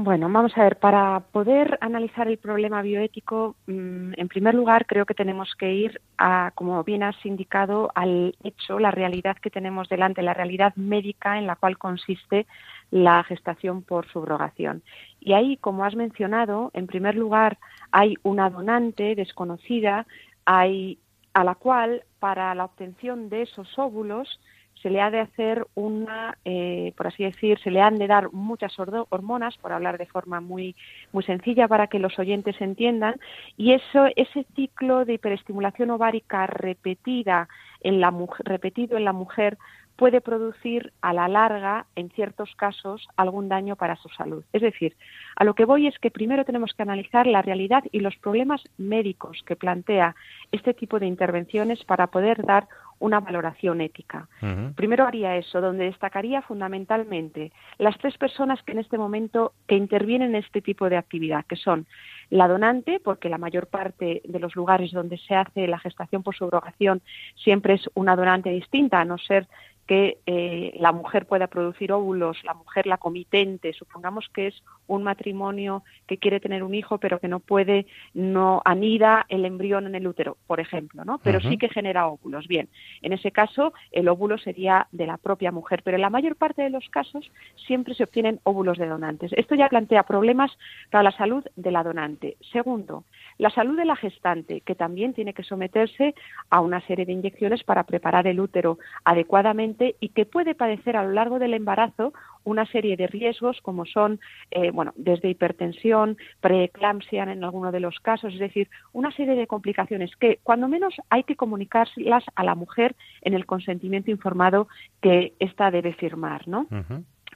Bueno, vamos a ver, para poder analizar el problema bioético, mm, en primer lugar creo que tenemos que ir a, como bien has indicado, al hecho, la realidad que tenemos delante, la realidad médica en la cual consiste la gestación por subrogación. Y ahí, como has mencionado, en primer lugar hay una donante desconocida, hay a la cual para la obtención de esos óvulos se le ha de hacer una, eh, por así decir, se le han de dar muchas hormonas, por hablar de forma muy, muy sencilla para que los oyentes entiendan, y eso, ese ciclo de hiperestimulación ovárica repetida en la repetido en la mujer puede producir a la larga, en ciertos casos, algún daño para su salud. Es decir, a lo que voy es que primero tenemos que analizar la realidad y los problemas médicos que plantea este tipo de intervenciones para poder dar una valoración ética. Primero haría eso, donde destacaría fundamentalmente las tres personas que en este momento que intervienen en este tipo de actividad, que son la donante, porque la mayor parte de los lugares donde se hace la gestación por subrogación siempre es una donante distinta, a no ser que eh, la mujer pueda producir óvulos, la mujer la comitente, supongamos que es un matrimonio que quiere tener un hijo pero que no puede, no anida el embrión en el útero, por ejemplo, ¿no? Pero sí que genera óvulos. Bien, en ese caso el óvulo sería de la propia mujer, pero en la mayor parte de los casos siempre se obtienen óvulos de donantes. Esto ya plantea problemas para la salud de la donante. Segundo, la salud de la gestante, que también tiene que someterse a una serie de inyecciones para preparar el útero adecuadamente y que puede padecer a lo largo del embarazo una serie de riesgos como son, eh, bueno, desde hipertensión, preeclampsia en alguno de los casos, es decir, una serie de complicaciones que cuando menos hay que comunicárselas a la mujer en el consentimiento informado que ésta debe firmar, ¿no?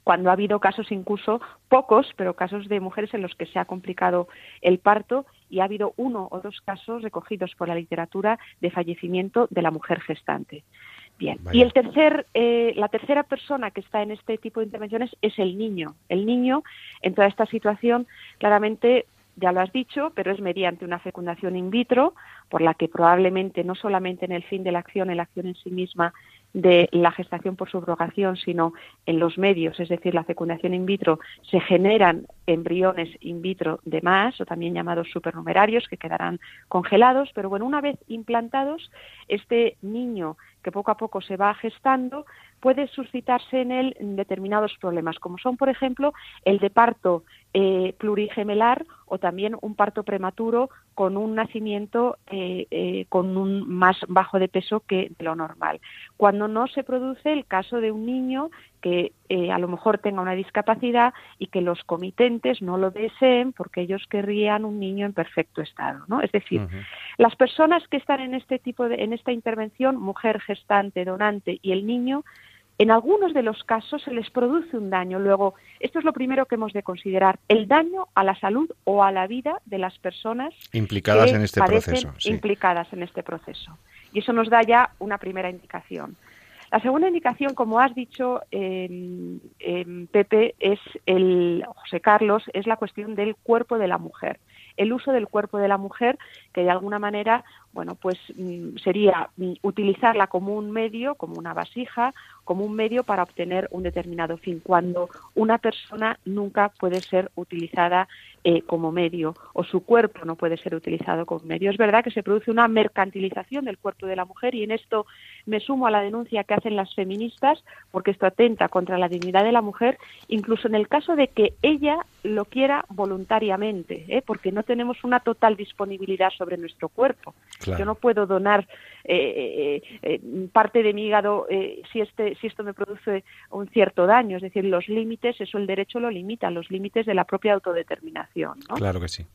cuando ha habido casos incluso pocos, pero casos de mujeres en los que se ha complicado el parto y ha habido uno o dos casos recogidos por la literatura de fallecimiento de la mujer gestante. Bien. Y el tercer, eh, la tercera persona que está en este tipo de intervenciones es el niño. El niño, en toda esta situación, claramente ya lo has dicho, pero es mediante una fecundación in vitro, por la que probablemente no solamente en el fin de la acción, en la acción en sí misma de la gestación por subrogación, sino en los medios, es decir, la fecundación in vitro, se generan embriones in vitro de más, o también llamados supernumerarios, que quedarán congelados, pero bueno, una vez implantados, este niño que poco a poco se va gestando, puede suscitarse en él determinados problemas, como son, por ejemplo, el de parto eh, plurigemelar o también un parto prematuro con un nacimiento eh, eh, con un más bajo de peso que lo normal. Cuando no se produce el caso de un niño que a lo mejor tenga una discapacidad y que los comitentes no lo deseen porque ellos querrían un niño en perfecto estado, ¿no? Es decir, las personas que están en este tipo de en esta intervención, mujer gestante, donante y el niño en algunos de los casos se les produce un daño. Luego, esto es lo primero que hemos de considerar, el daño a la salud o a la vida de las personas implicadas en este proceso. Implicadas en este proceso. Y eso nos da ya una primera indicación. La segunda indicación, como has dicho, Pepe, es el José Carlos, es la cuestión del cuerpo de la mujer el uso del cuerpo de la mujer, que de alguna manera, bueno, pues mm, sería mm, utilizarla como un medio, como una vasija, como un medio para obtener un determinado fin, cuando una persona nunca puede ser utilizada eh, como medio o su cuerpo no puede ser utilizado como medio. Es verdad que se produce una mercantilización del cuerpo de la mujer y en esto me sumo a la denuncia que hacen las feministas porque esto atenta contra la dignidad de la mujer, incluso en el caso de que ella lo quiera voluntariamente, ¿eh? porque no tenemos una total disponibilidad sobre nuestro cuerpo. Yo no puedo donar eh, parte de mi hígado si, este, si esto me produce un cierto daño. Es decir, los límites, eso el derecho lo limita, los límites de la propia autodeterminación. Claro que sí.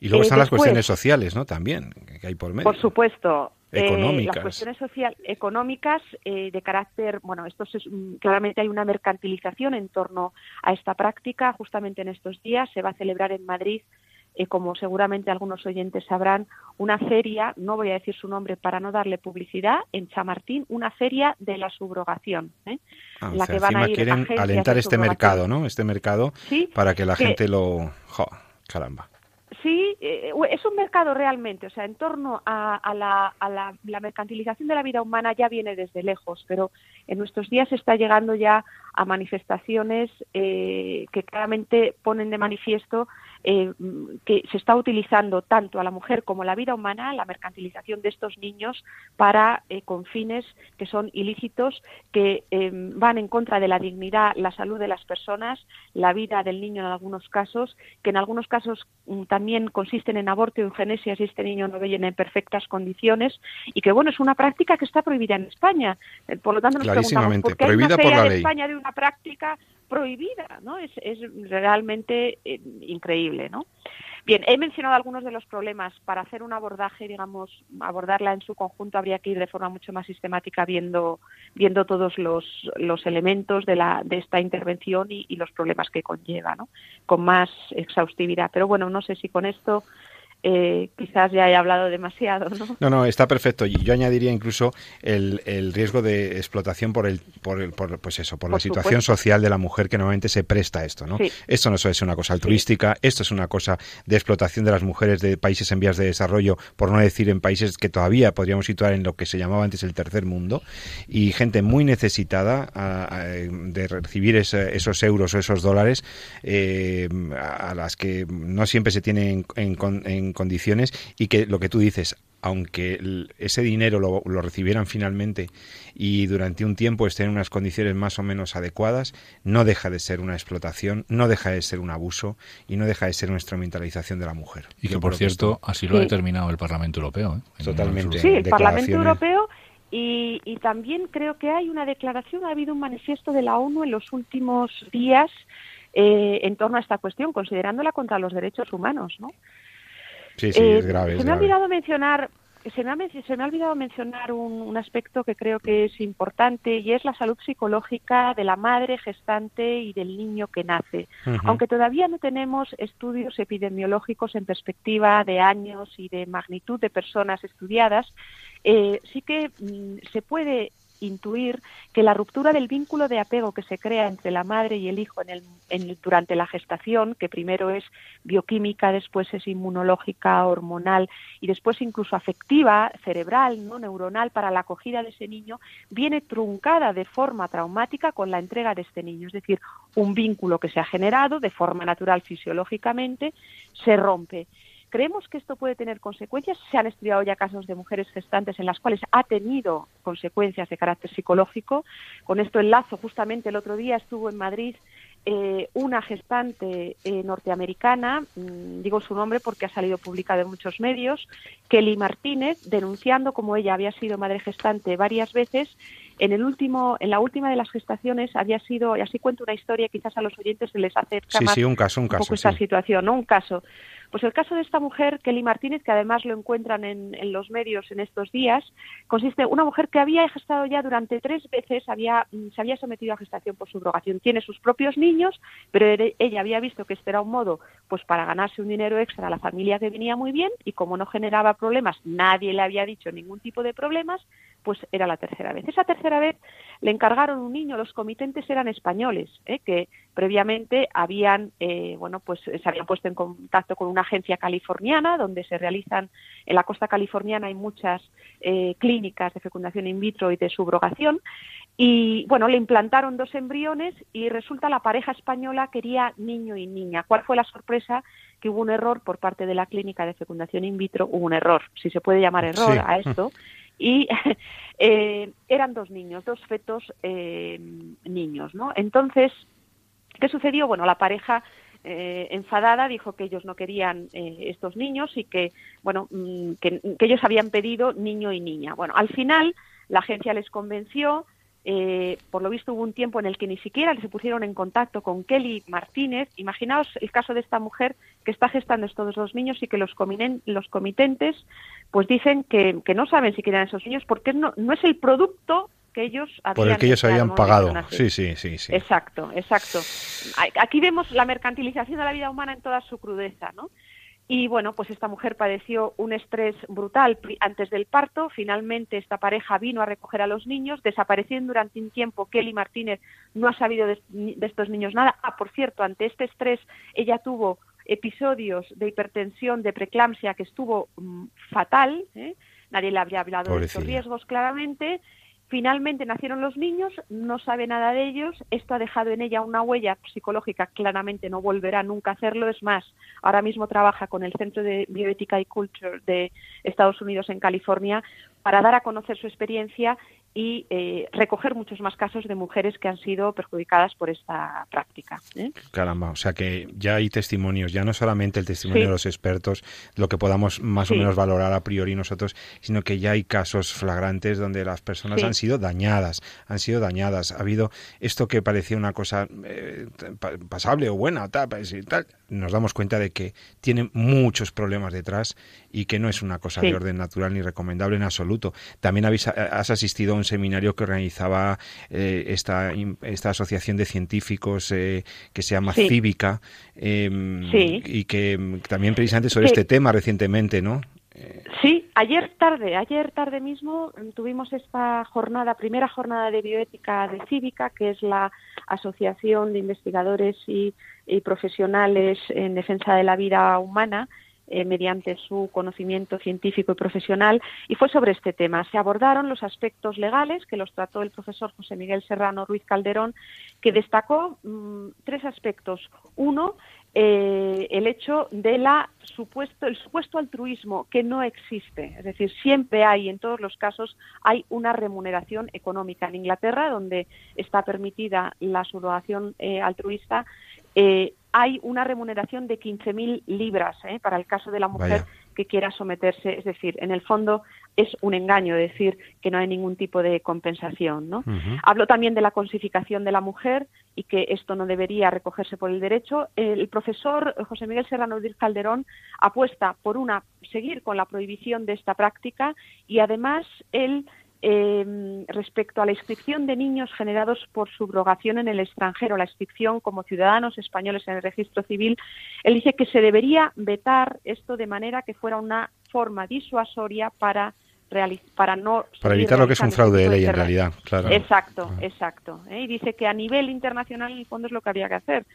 Y luego están las cuestiones sociales, ¿no? También, que hay por medio. Por supuesto. Eh, económicas. las cuestiones social, económicas eh, de carácter, bueno, esto es, mm, claramente hay una mercantilización en torno a esta práctica. Justamente en estos días se va a celebrar en Madrid eh, como seguramente algunos oyentes sabrán, una feria, no voy a decir su nombre para no darle publicidad, en Chamartín, una feria de la subrogación. ¿eh? Ah, la que van a ir quieren alentar este mercado, ¿no? Este mercado para que la gente lo... caramba. Sí, eh, es un mercado realmente, o sea, en torno a, la, a la, la, mercantilización de la vida humana ya viene desde lejos, pero en nuestros días está llegando ya a manifestaciones eh, que claramente ponen de manifiesto eh, que se está utilizando tanto a la mujer como a la vida humana, la mercantilización de estos niños para eh, con fines que son ilícitos, que van en contra de la dignidad, la salud de las personas, la vida del niño en algunos casos, que en algunos casos mm, también consisten en aborto y eugenesia si este niño no viene en perfectas condiciones y que bueno es una práctica que está prohibida en España. Por lo tanto nos preguntamos ¿por hay una por la ley. España de una práctica prohibida, ¿no? Es, es realmente eh, increíble, ¿no? Bien, he mencionado algunos de los problemas. Para hacer un abordaje, digamos, abordarla en su conjunto, habría que ir de forma mucho más sistemática viendo, viendo todos los, los elementos de, la, de esta intervención y, y los problemas que conlleva, ¿no? Con más exhaustividad. Pero bueno, no sé si con esto eh, quizás ya he hablado demasiado, ¿no? No, no, está perfecto. Y yo añadiría incluso el, el riesgo de explotación por el, por el, por, pues eso, por, la situación social de la mujer que normalmente se presta a esto, ¿no? Esto no es una cosa altruística, esto es una cosa de explotación de las mujeres de países en vías de desarrollo, por no decir en países que todavía podríamos situar en lo que se llamaba antes el tercer mundo, y gente muy necesitada de recibir esos euros o esos dólares eh, a, las que no siempre se tienen en, en condiciones y que lo que tú dices, aunque ese dinero lo, recibieran finalmente y durante un tiempo estén en unas condiciones más o menos adecuadas, no deja de ser una explotación, no deja de ser un abuso y no deja de ser una instrumentalización de la mujer. Y que, por cierto, así lo ha determinado el Parlamento Europeo. ¿eh? Totalmente. Sí, el Parlamento Europeo y, y, también creo que hay una declaración, ha habido un manifiesto de la ONU en los últimos días eh, en torno a esta cuestión, considerándola contra los derechos humanos, ¿no? Sí, sí, es eh, grave. se me ha olvidado mencionar se me, ha, se me ha olvidado mencionar un, aspecto que creo que es importante y es la salud psicológica de la madre gestante y del niño que nace. Aunque todavía no tenemos estudios epidemiológicos en perspectiva de años y de magnitud de personas estudiadas, eh, sí que mm, se puede intuir que la ruptura del vínculo de apego que se crea entre la madre y el hijo en el, durante la gestación, que primero es bioquímica, después es inmunológica, hormonal y después incluso afectiva, cerebral, no neuronal para la acogida de ese niño, viene truncada de forma traumática con la entrega de este niño. Es decir, un vínculo que se ha generado de forma natural fisiológicamente se rompe. Creemos que esto puede tener consecuencias. Se han estudiado ya casos de mujeres gestantes en las cuales ha tenido consecuencias de carácter psicológico. Con esto enlazo, justamente el otro día estuvo en Madrid eh, una gestante eh, norteamericana, mm, digo su nombre porque ha salido publicado en muchos medios, Kelly Martínez, denunciando como ella había sido madre gestante varias veces. En el último, en la última de las gestaciones había sido, y así cuento una historia, quizás a los oyentes se les acerca sí, sí, un caso, un, caso, poco esta situación, ¿no? Un caso. Pues el caso de esta mujer, Kelly Martínez, que además lo encuentran en, los medios en estos días, consiste en una mujer que había gestado ya durante tres veces, había, mm, se había sometido a gestación por subrogación. Tiene sus propios niños, pero ella había visto que este era un modo pues para ganarse un dinero extra a la familia que venía muy bien y como no generaba problemas, nadie le había dicho ningún tipo de problemas, pues era la tercera vez. Esa tercera vez le encargaron un niño, los comitentes eran españoles, ¿eh? que previamente habían, eh, bueno, pues se habían puesto en contacto con una agencia californiana donde se realizan, en la costa californiana hay muchas eh, clínicas de fecundación in vitro y de subrogación, y bueno, le implantaron dos embriones y resulta la pareja española quería niño y niña. ¿Cuál fue la sorpresa? Que hubo un error por parte de la clínica de fecundación in vitro, hubo un error, si se puede llamar error a esto, y eh, eran dos niños, dos fetos eh, niños, ¿no? Entonces, ¿qué sucedió? Bueno, la pareja eh, enfadada dijo que ellos no querían estos niños y que, bueno, mm, que, ellos habían pedido niño y niña. Bueno, al final la agencia les convenció, eh, por lo visto hubo un tiempo en el que ni siquiera se pusieron en contacto con Kelly Martínez. Imaginaos el caso de esta mujer que está gestando estos dos niños y que los, los comitentes pues dicen que, no saben si quieren esos niños porque no, no es el producto que ellos habían por el que ellos habían pagado. Sí, sí, sí, sí. Exacto, exacto. Aquí vemos la mercantilización de la vida humana en toda su crudeza, ¿no? Y bueno, pues esta mujer padeció un estrés brutal antes del parto. Finalmente esta pareja vino a recoger a los niños, desaparecieron durante un tiempo. Kelly Martínez no ha sabido de, estos niños nada. Ah, por cierto, ante este estrés ella tuvo episodios de hipertensión, de preeclampsia que estuvo mm, fatal. ¿eh? Nadie le había hablado de estos riesgos claramente Finalmente nacieron los niños, no sabe nada de ellos, esto ha dejado en ella una huella psicológica, claramente no volverá nunca a hacerlo, es más, ahora mismo trabaja con el Centro de Bioética y Culture de Estados Unidos en California para dar a conocer su experiencia y eh, recoger muchos más casos de mujeres que han sido perjudicadas por esta práctica. ¿eh? Caramba, o sea que ya hay testimonios, ya no solamente el testimonio de los expertos, lo que podamos más o menos valorar a priori nosotros, sino que ya hay casos flagrantes donde las personas han sido dañadas, han sido dañadas. Ha habido esto que parecía una cosa eh, pasable o buena, tal, tal, nos damos cuenta de que tiene muchos problemas detrás y que no es una cosa de orden natural ni recomendable en absoluto. También has asistido a un seminario que organizaba eh, esta, esta asociación de científicos eh, que se llama Cívica em, y que también precisamente sobre este tema recientemente, ¿no? Sí, ayer tarde, ayer tarde mismo tuvimos esta jornada, primera jornada de bioética de Cívica, que es la asociación de investigadores y profesionales en defensa de la vida humana eh, mediante su conocimiento científico y profesional, y fue sobre este tema. Se abordaron los aspectos legales, que los trató el profesor José Miguel Serrano Ruiz Calderón, que destacó mm, tres aspectos. Uno, eh, el hecho de la supuesto el supuesto altruismo que no existe es decir siempre hay en todos los casos hay una remuneración económica en Inglaterra donde está permitida la subrogación eh, altruista hay una remuneración de 15.000 libras para el caso de la mujer que quiera someterse, es decir, en el fondo es un engaño decir que no hay ningún tipo de compensación. ¿no? Hablo también de la cosificación de la mujer y que esto no debería recogerse por el derecho. El profesor José Miguel Serrano Díaz Calderón apuesta por una seguir con la prohibición de esta práctica y además él eh, respecto a la inscripción de niños generados por subrogación en el extranjero, la inscripción como ciudadanos españoles en el registro civil, él dice que se debería vetar esto de manera que fuera una forma disuasoria para para no para evitar lo que es un fraude de ley en realidad claro. Exacto exacto ¿eh? y dice que a nivel internacional en el fondo es lo que habría que hacer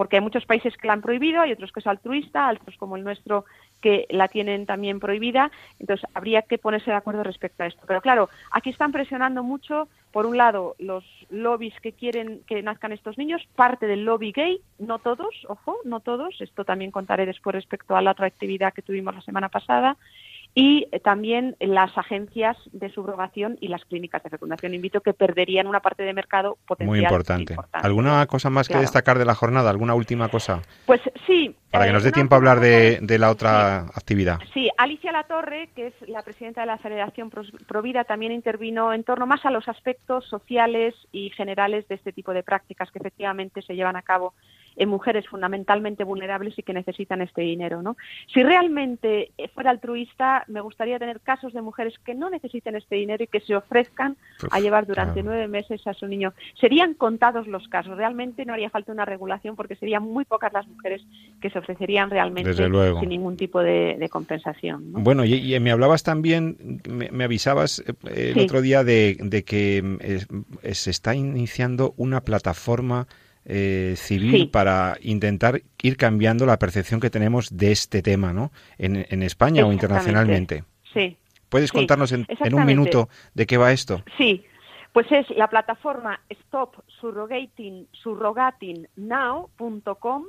porque hay muchos países que la han prohibido, hay otros que es altruista, otros como el nuestro que la tienen también prohibida, entonces habría que ponerse de acuerdo respecto a esto. Pero claro, aquí están presionando mucho, por un lado, los lobbies que quieren que nazcan estos niños, parte del lobby gay, no todos, ojo, no todos, esto también contaré después respecto a la otra actividad que tuvimos la semana pasada, y eh, también las agencias de subrogación y las clínicas de fecundación in vitro que perderían una parte de mercado potencial. Muy importante. ¿Alguna cosa más que destacar de la jornada? ¿Alguna última cosa? Pues sí. Para que nos dé eh, tiempo a hablar de, la otra actividad. Sí, Alicia Latorre, que es la presidenta de la Federación Provida, también intervino en torno más a los aspectos sociales y generales de este tipo de prácticas que efectivamente se llevan a cabo en mujeres fundamentalmente vulnerables y que necesitan este dinero. ¿no? Si realmente fuera altruista, me gustaría tener casos de mujeres que no necesiten este dinero y que se ofrezcan a llevar durante nueve meses a su niño. Serían contados los casos. Realmente no haría falta una regulación porque serían muy pocas las mujeres que se ofrecerían realmente sin ningún tipo de, compensación. Bueno, y, me hablabas también, me, avisabas eh, el otro día de, que eh, se está iniciando una plataforma eh, civil para intentar ir cambiando la percepción que tenemos de este tema, ¿no? En, España o internacionalmente. Sí. ¿Puedes contarnos en, un minuto de qué va esto? Sí, pues es la plataforma Stop Surrogating,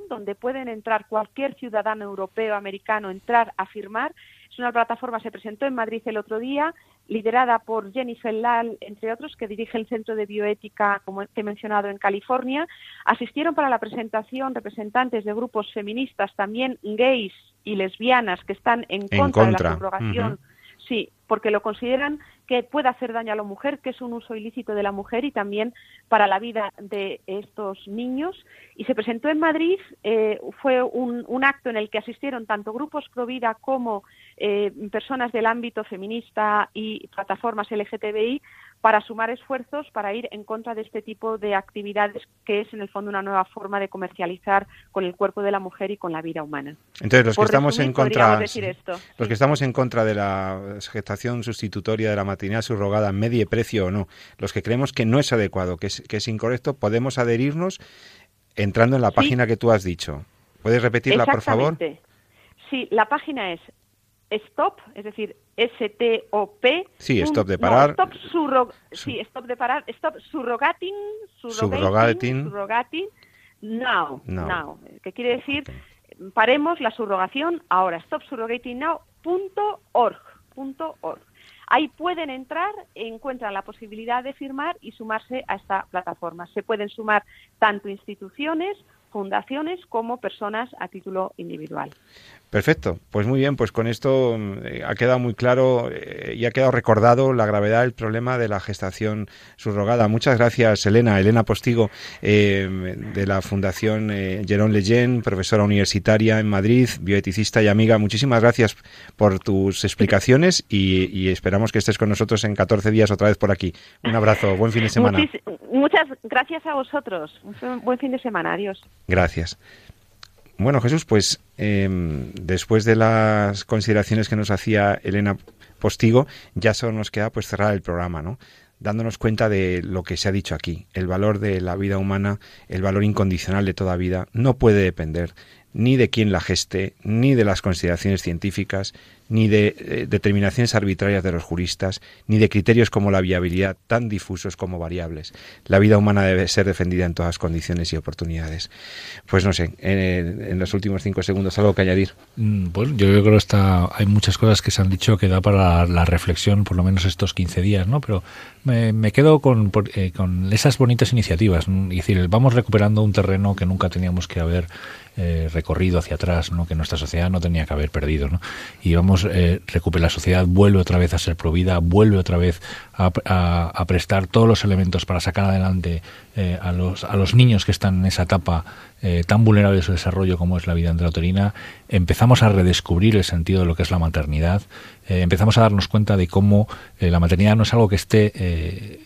donde pueden entrar cualquier ciudadano europeo, americano, entrar a firmar. Es una plataforma, se presentó en Madrid el otro día, liderada por Jennifer Lal, entre otros, que dirige el Centro de Bioética, como he mencionado, en California. Asistieron para la presentación representantes de grupos feministas, también gays y lesbianas, que están en, contra, de la subrogación. Sí, porque lo consideran que puede hacer daño a la mujer, que es un uso ilícito de la mujer y también para la vida de estos niños. Y se presentó en Madrid, eh, fue un, un, acto en el que asistieron tanto grupos pro vida como eh, personas del ámbito feminista y plataformas LGTBI para sumar esfuerzos para ir en contra de este tipo de actividades que es en el fondo una nueva forma de comercializar con el cuerpo de la mujer y con la vida humana. Entonces los que estamos en contra los que estamos en contra de la gestación sustitutoria de la maternidad subrogada medie precio o no, los que creemos que no es adecuado, que es, que es incorrecto, podemos adherirnos entrando en la página que tú has dicho. ¿Puedes repetirla, por favor? Sí, la página es stop, es decir, S-T-O-P. Sí, stop de parar. stop sí, stop de parar. Stop surrogating. Surrogating. Surrogating. Now, now. Que quiere decir, paremos la subrogación ahora. Stop surrogating now.org. Ahí pueden entrar, encuentran la posibilidad de firmar y sumarse a esta plataforma. Se pueden sumar tanto instituciones, fundaciones como personas a título individual. Perfecto, pues muy bien, pues con esto eh, ha quedado muy claro eh, y ha quedado recordado la gravedad del problema de la gestación subrogada. Muchas gracias, Elena. Elena Postigo, eh, de la Fundación Jerón Leyen, profesora universitaria en Madrid, bioeticista y amiga. Muchísimas gracias por tus explicaciones y, esperamos que estés con nosotros en 14 días otra vez por aquí. Un abrazo, buen fin de semana. muchas gracias a vosotros. buen fin de semana. Adiós. Gracias. Bueno, Jesús, pues em, después de las consideraciones que nos hacía Elena Postigo, ya solo nos queda pues cerrar el programa, ¿no? dándonos cuenta de lo que se ha dicho aquí. El valor de la vida humana, el valor incondicional de toda vida, no puede depender ni de quién la geste, ni de las consideraciones científicas, ni de eh, determinaciones arbitrarias de los juristas, ni de criterios como la viabilidad tan difusos como variables. La vida humana debe ser defendida en todas condiciones y oportunidades. Pues no sé, en, los últimos cinco segundos, ¿algo que añadir? Mm, pues yo creo que está, hay muchas cosas que se han dicho que da para la, reflexión, por lo menos estos 15 días, ¿no? Pero me, quedo con, eh, con esas bonitas iniciativas. Es decir, vamos recuperando un terreno que nunca teníamos que haber eh, recorrido hacia atrás, ¿no? que nuestra sociedad no tenía que haber perdido. Y vamos, eh, la sociedad, vuelve otra vez a ser provida, vuelve otra vez a, prestar todos los elementos para sacar adelante eh, a, los, a los niños que están en esa etapa eh, tan vulnerable de su desarrollo como es la vida intrauterina, empezamos a redescubrir el sentido de lo que es la maternidad, empezamos a darnos cuenta de cómo la maternidad no es algo que esté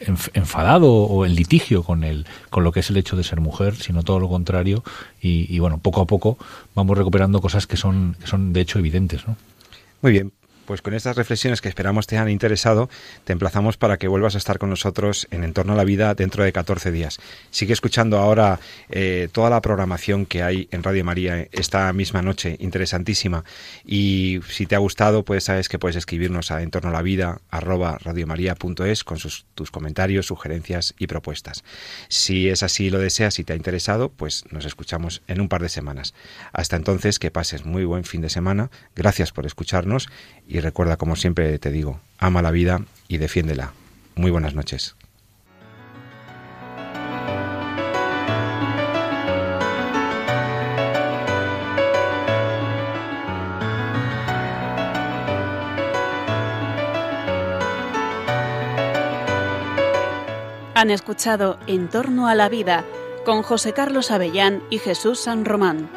enfadado o en litigio con el con lo que es el hecho de ser mujer, sino todo lo contrario y, y bueno, poco a poco vamos recuperando cosas que son que son de hecho evidentes, ¿no? Muy bien, pues con estas reflexiones que esperamos te han interesado, te emplazamos para que vuelvas a estar con nosotros en Entorno a la Vida dentro de 14 días. Sigue escuchando ahora eh, toda la programación que hay en Radio María esta misma noche, interesantísima. Y si te ha gustado, pues sabes que puedes escribirnos a entorno a la vida con sus, tus comentarios, sugerencias y propuestas. Si es así lo deseas y te ha interesado, pues nos escuchamos en un par de semanas. Hasta entonces, que pases muy buen fin de semana. Gracias por escucharnos recuerda, como siempre te digo, ama la vida y defiéndela. Muy buenas noches. Han escuchado En torno a la vida con José Carlos Avellán y Jesús San Román.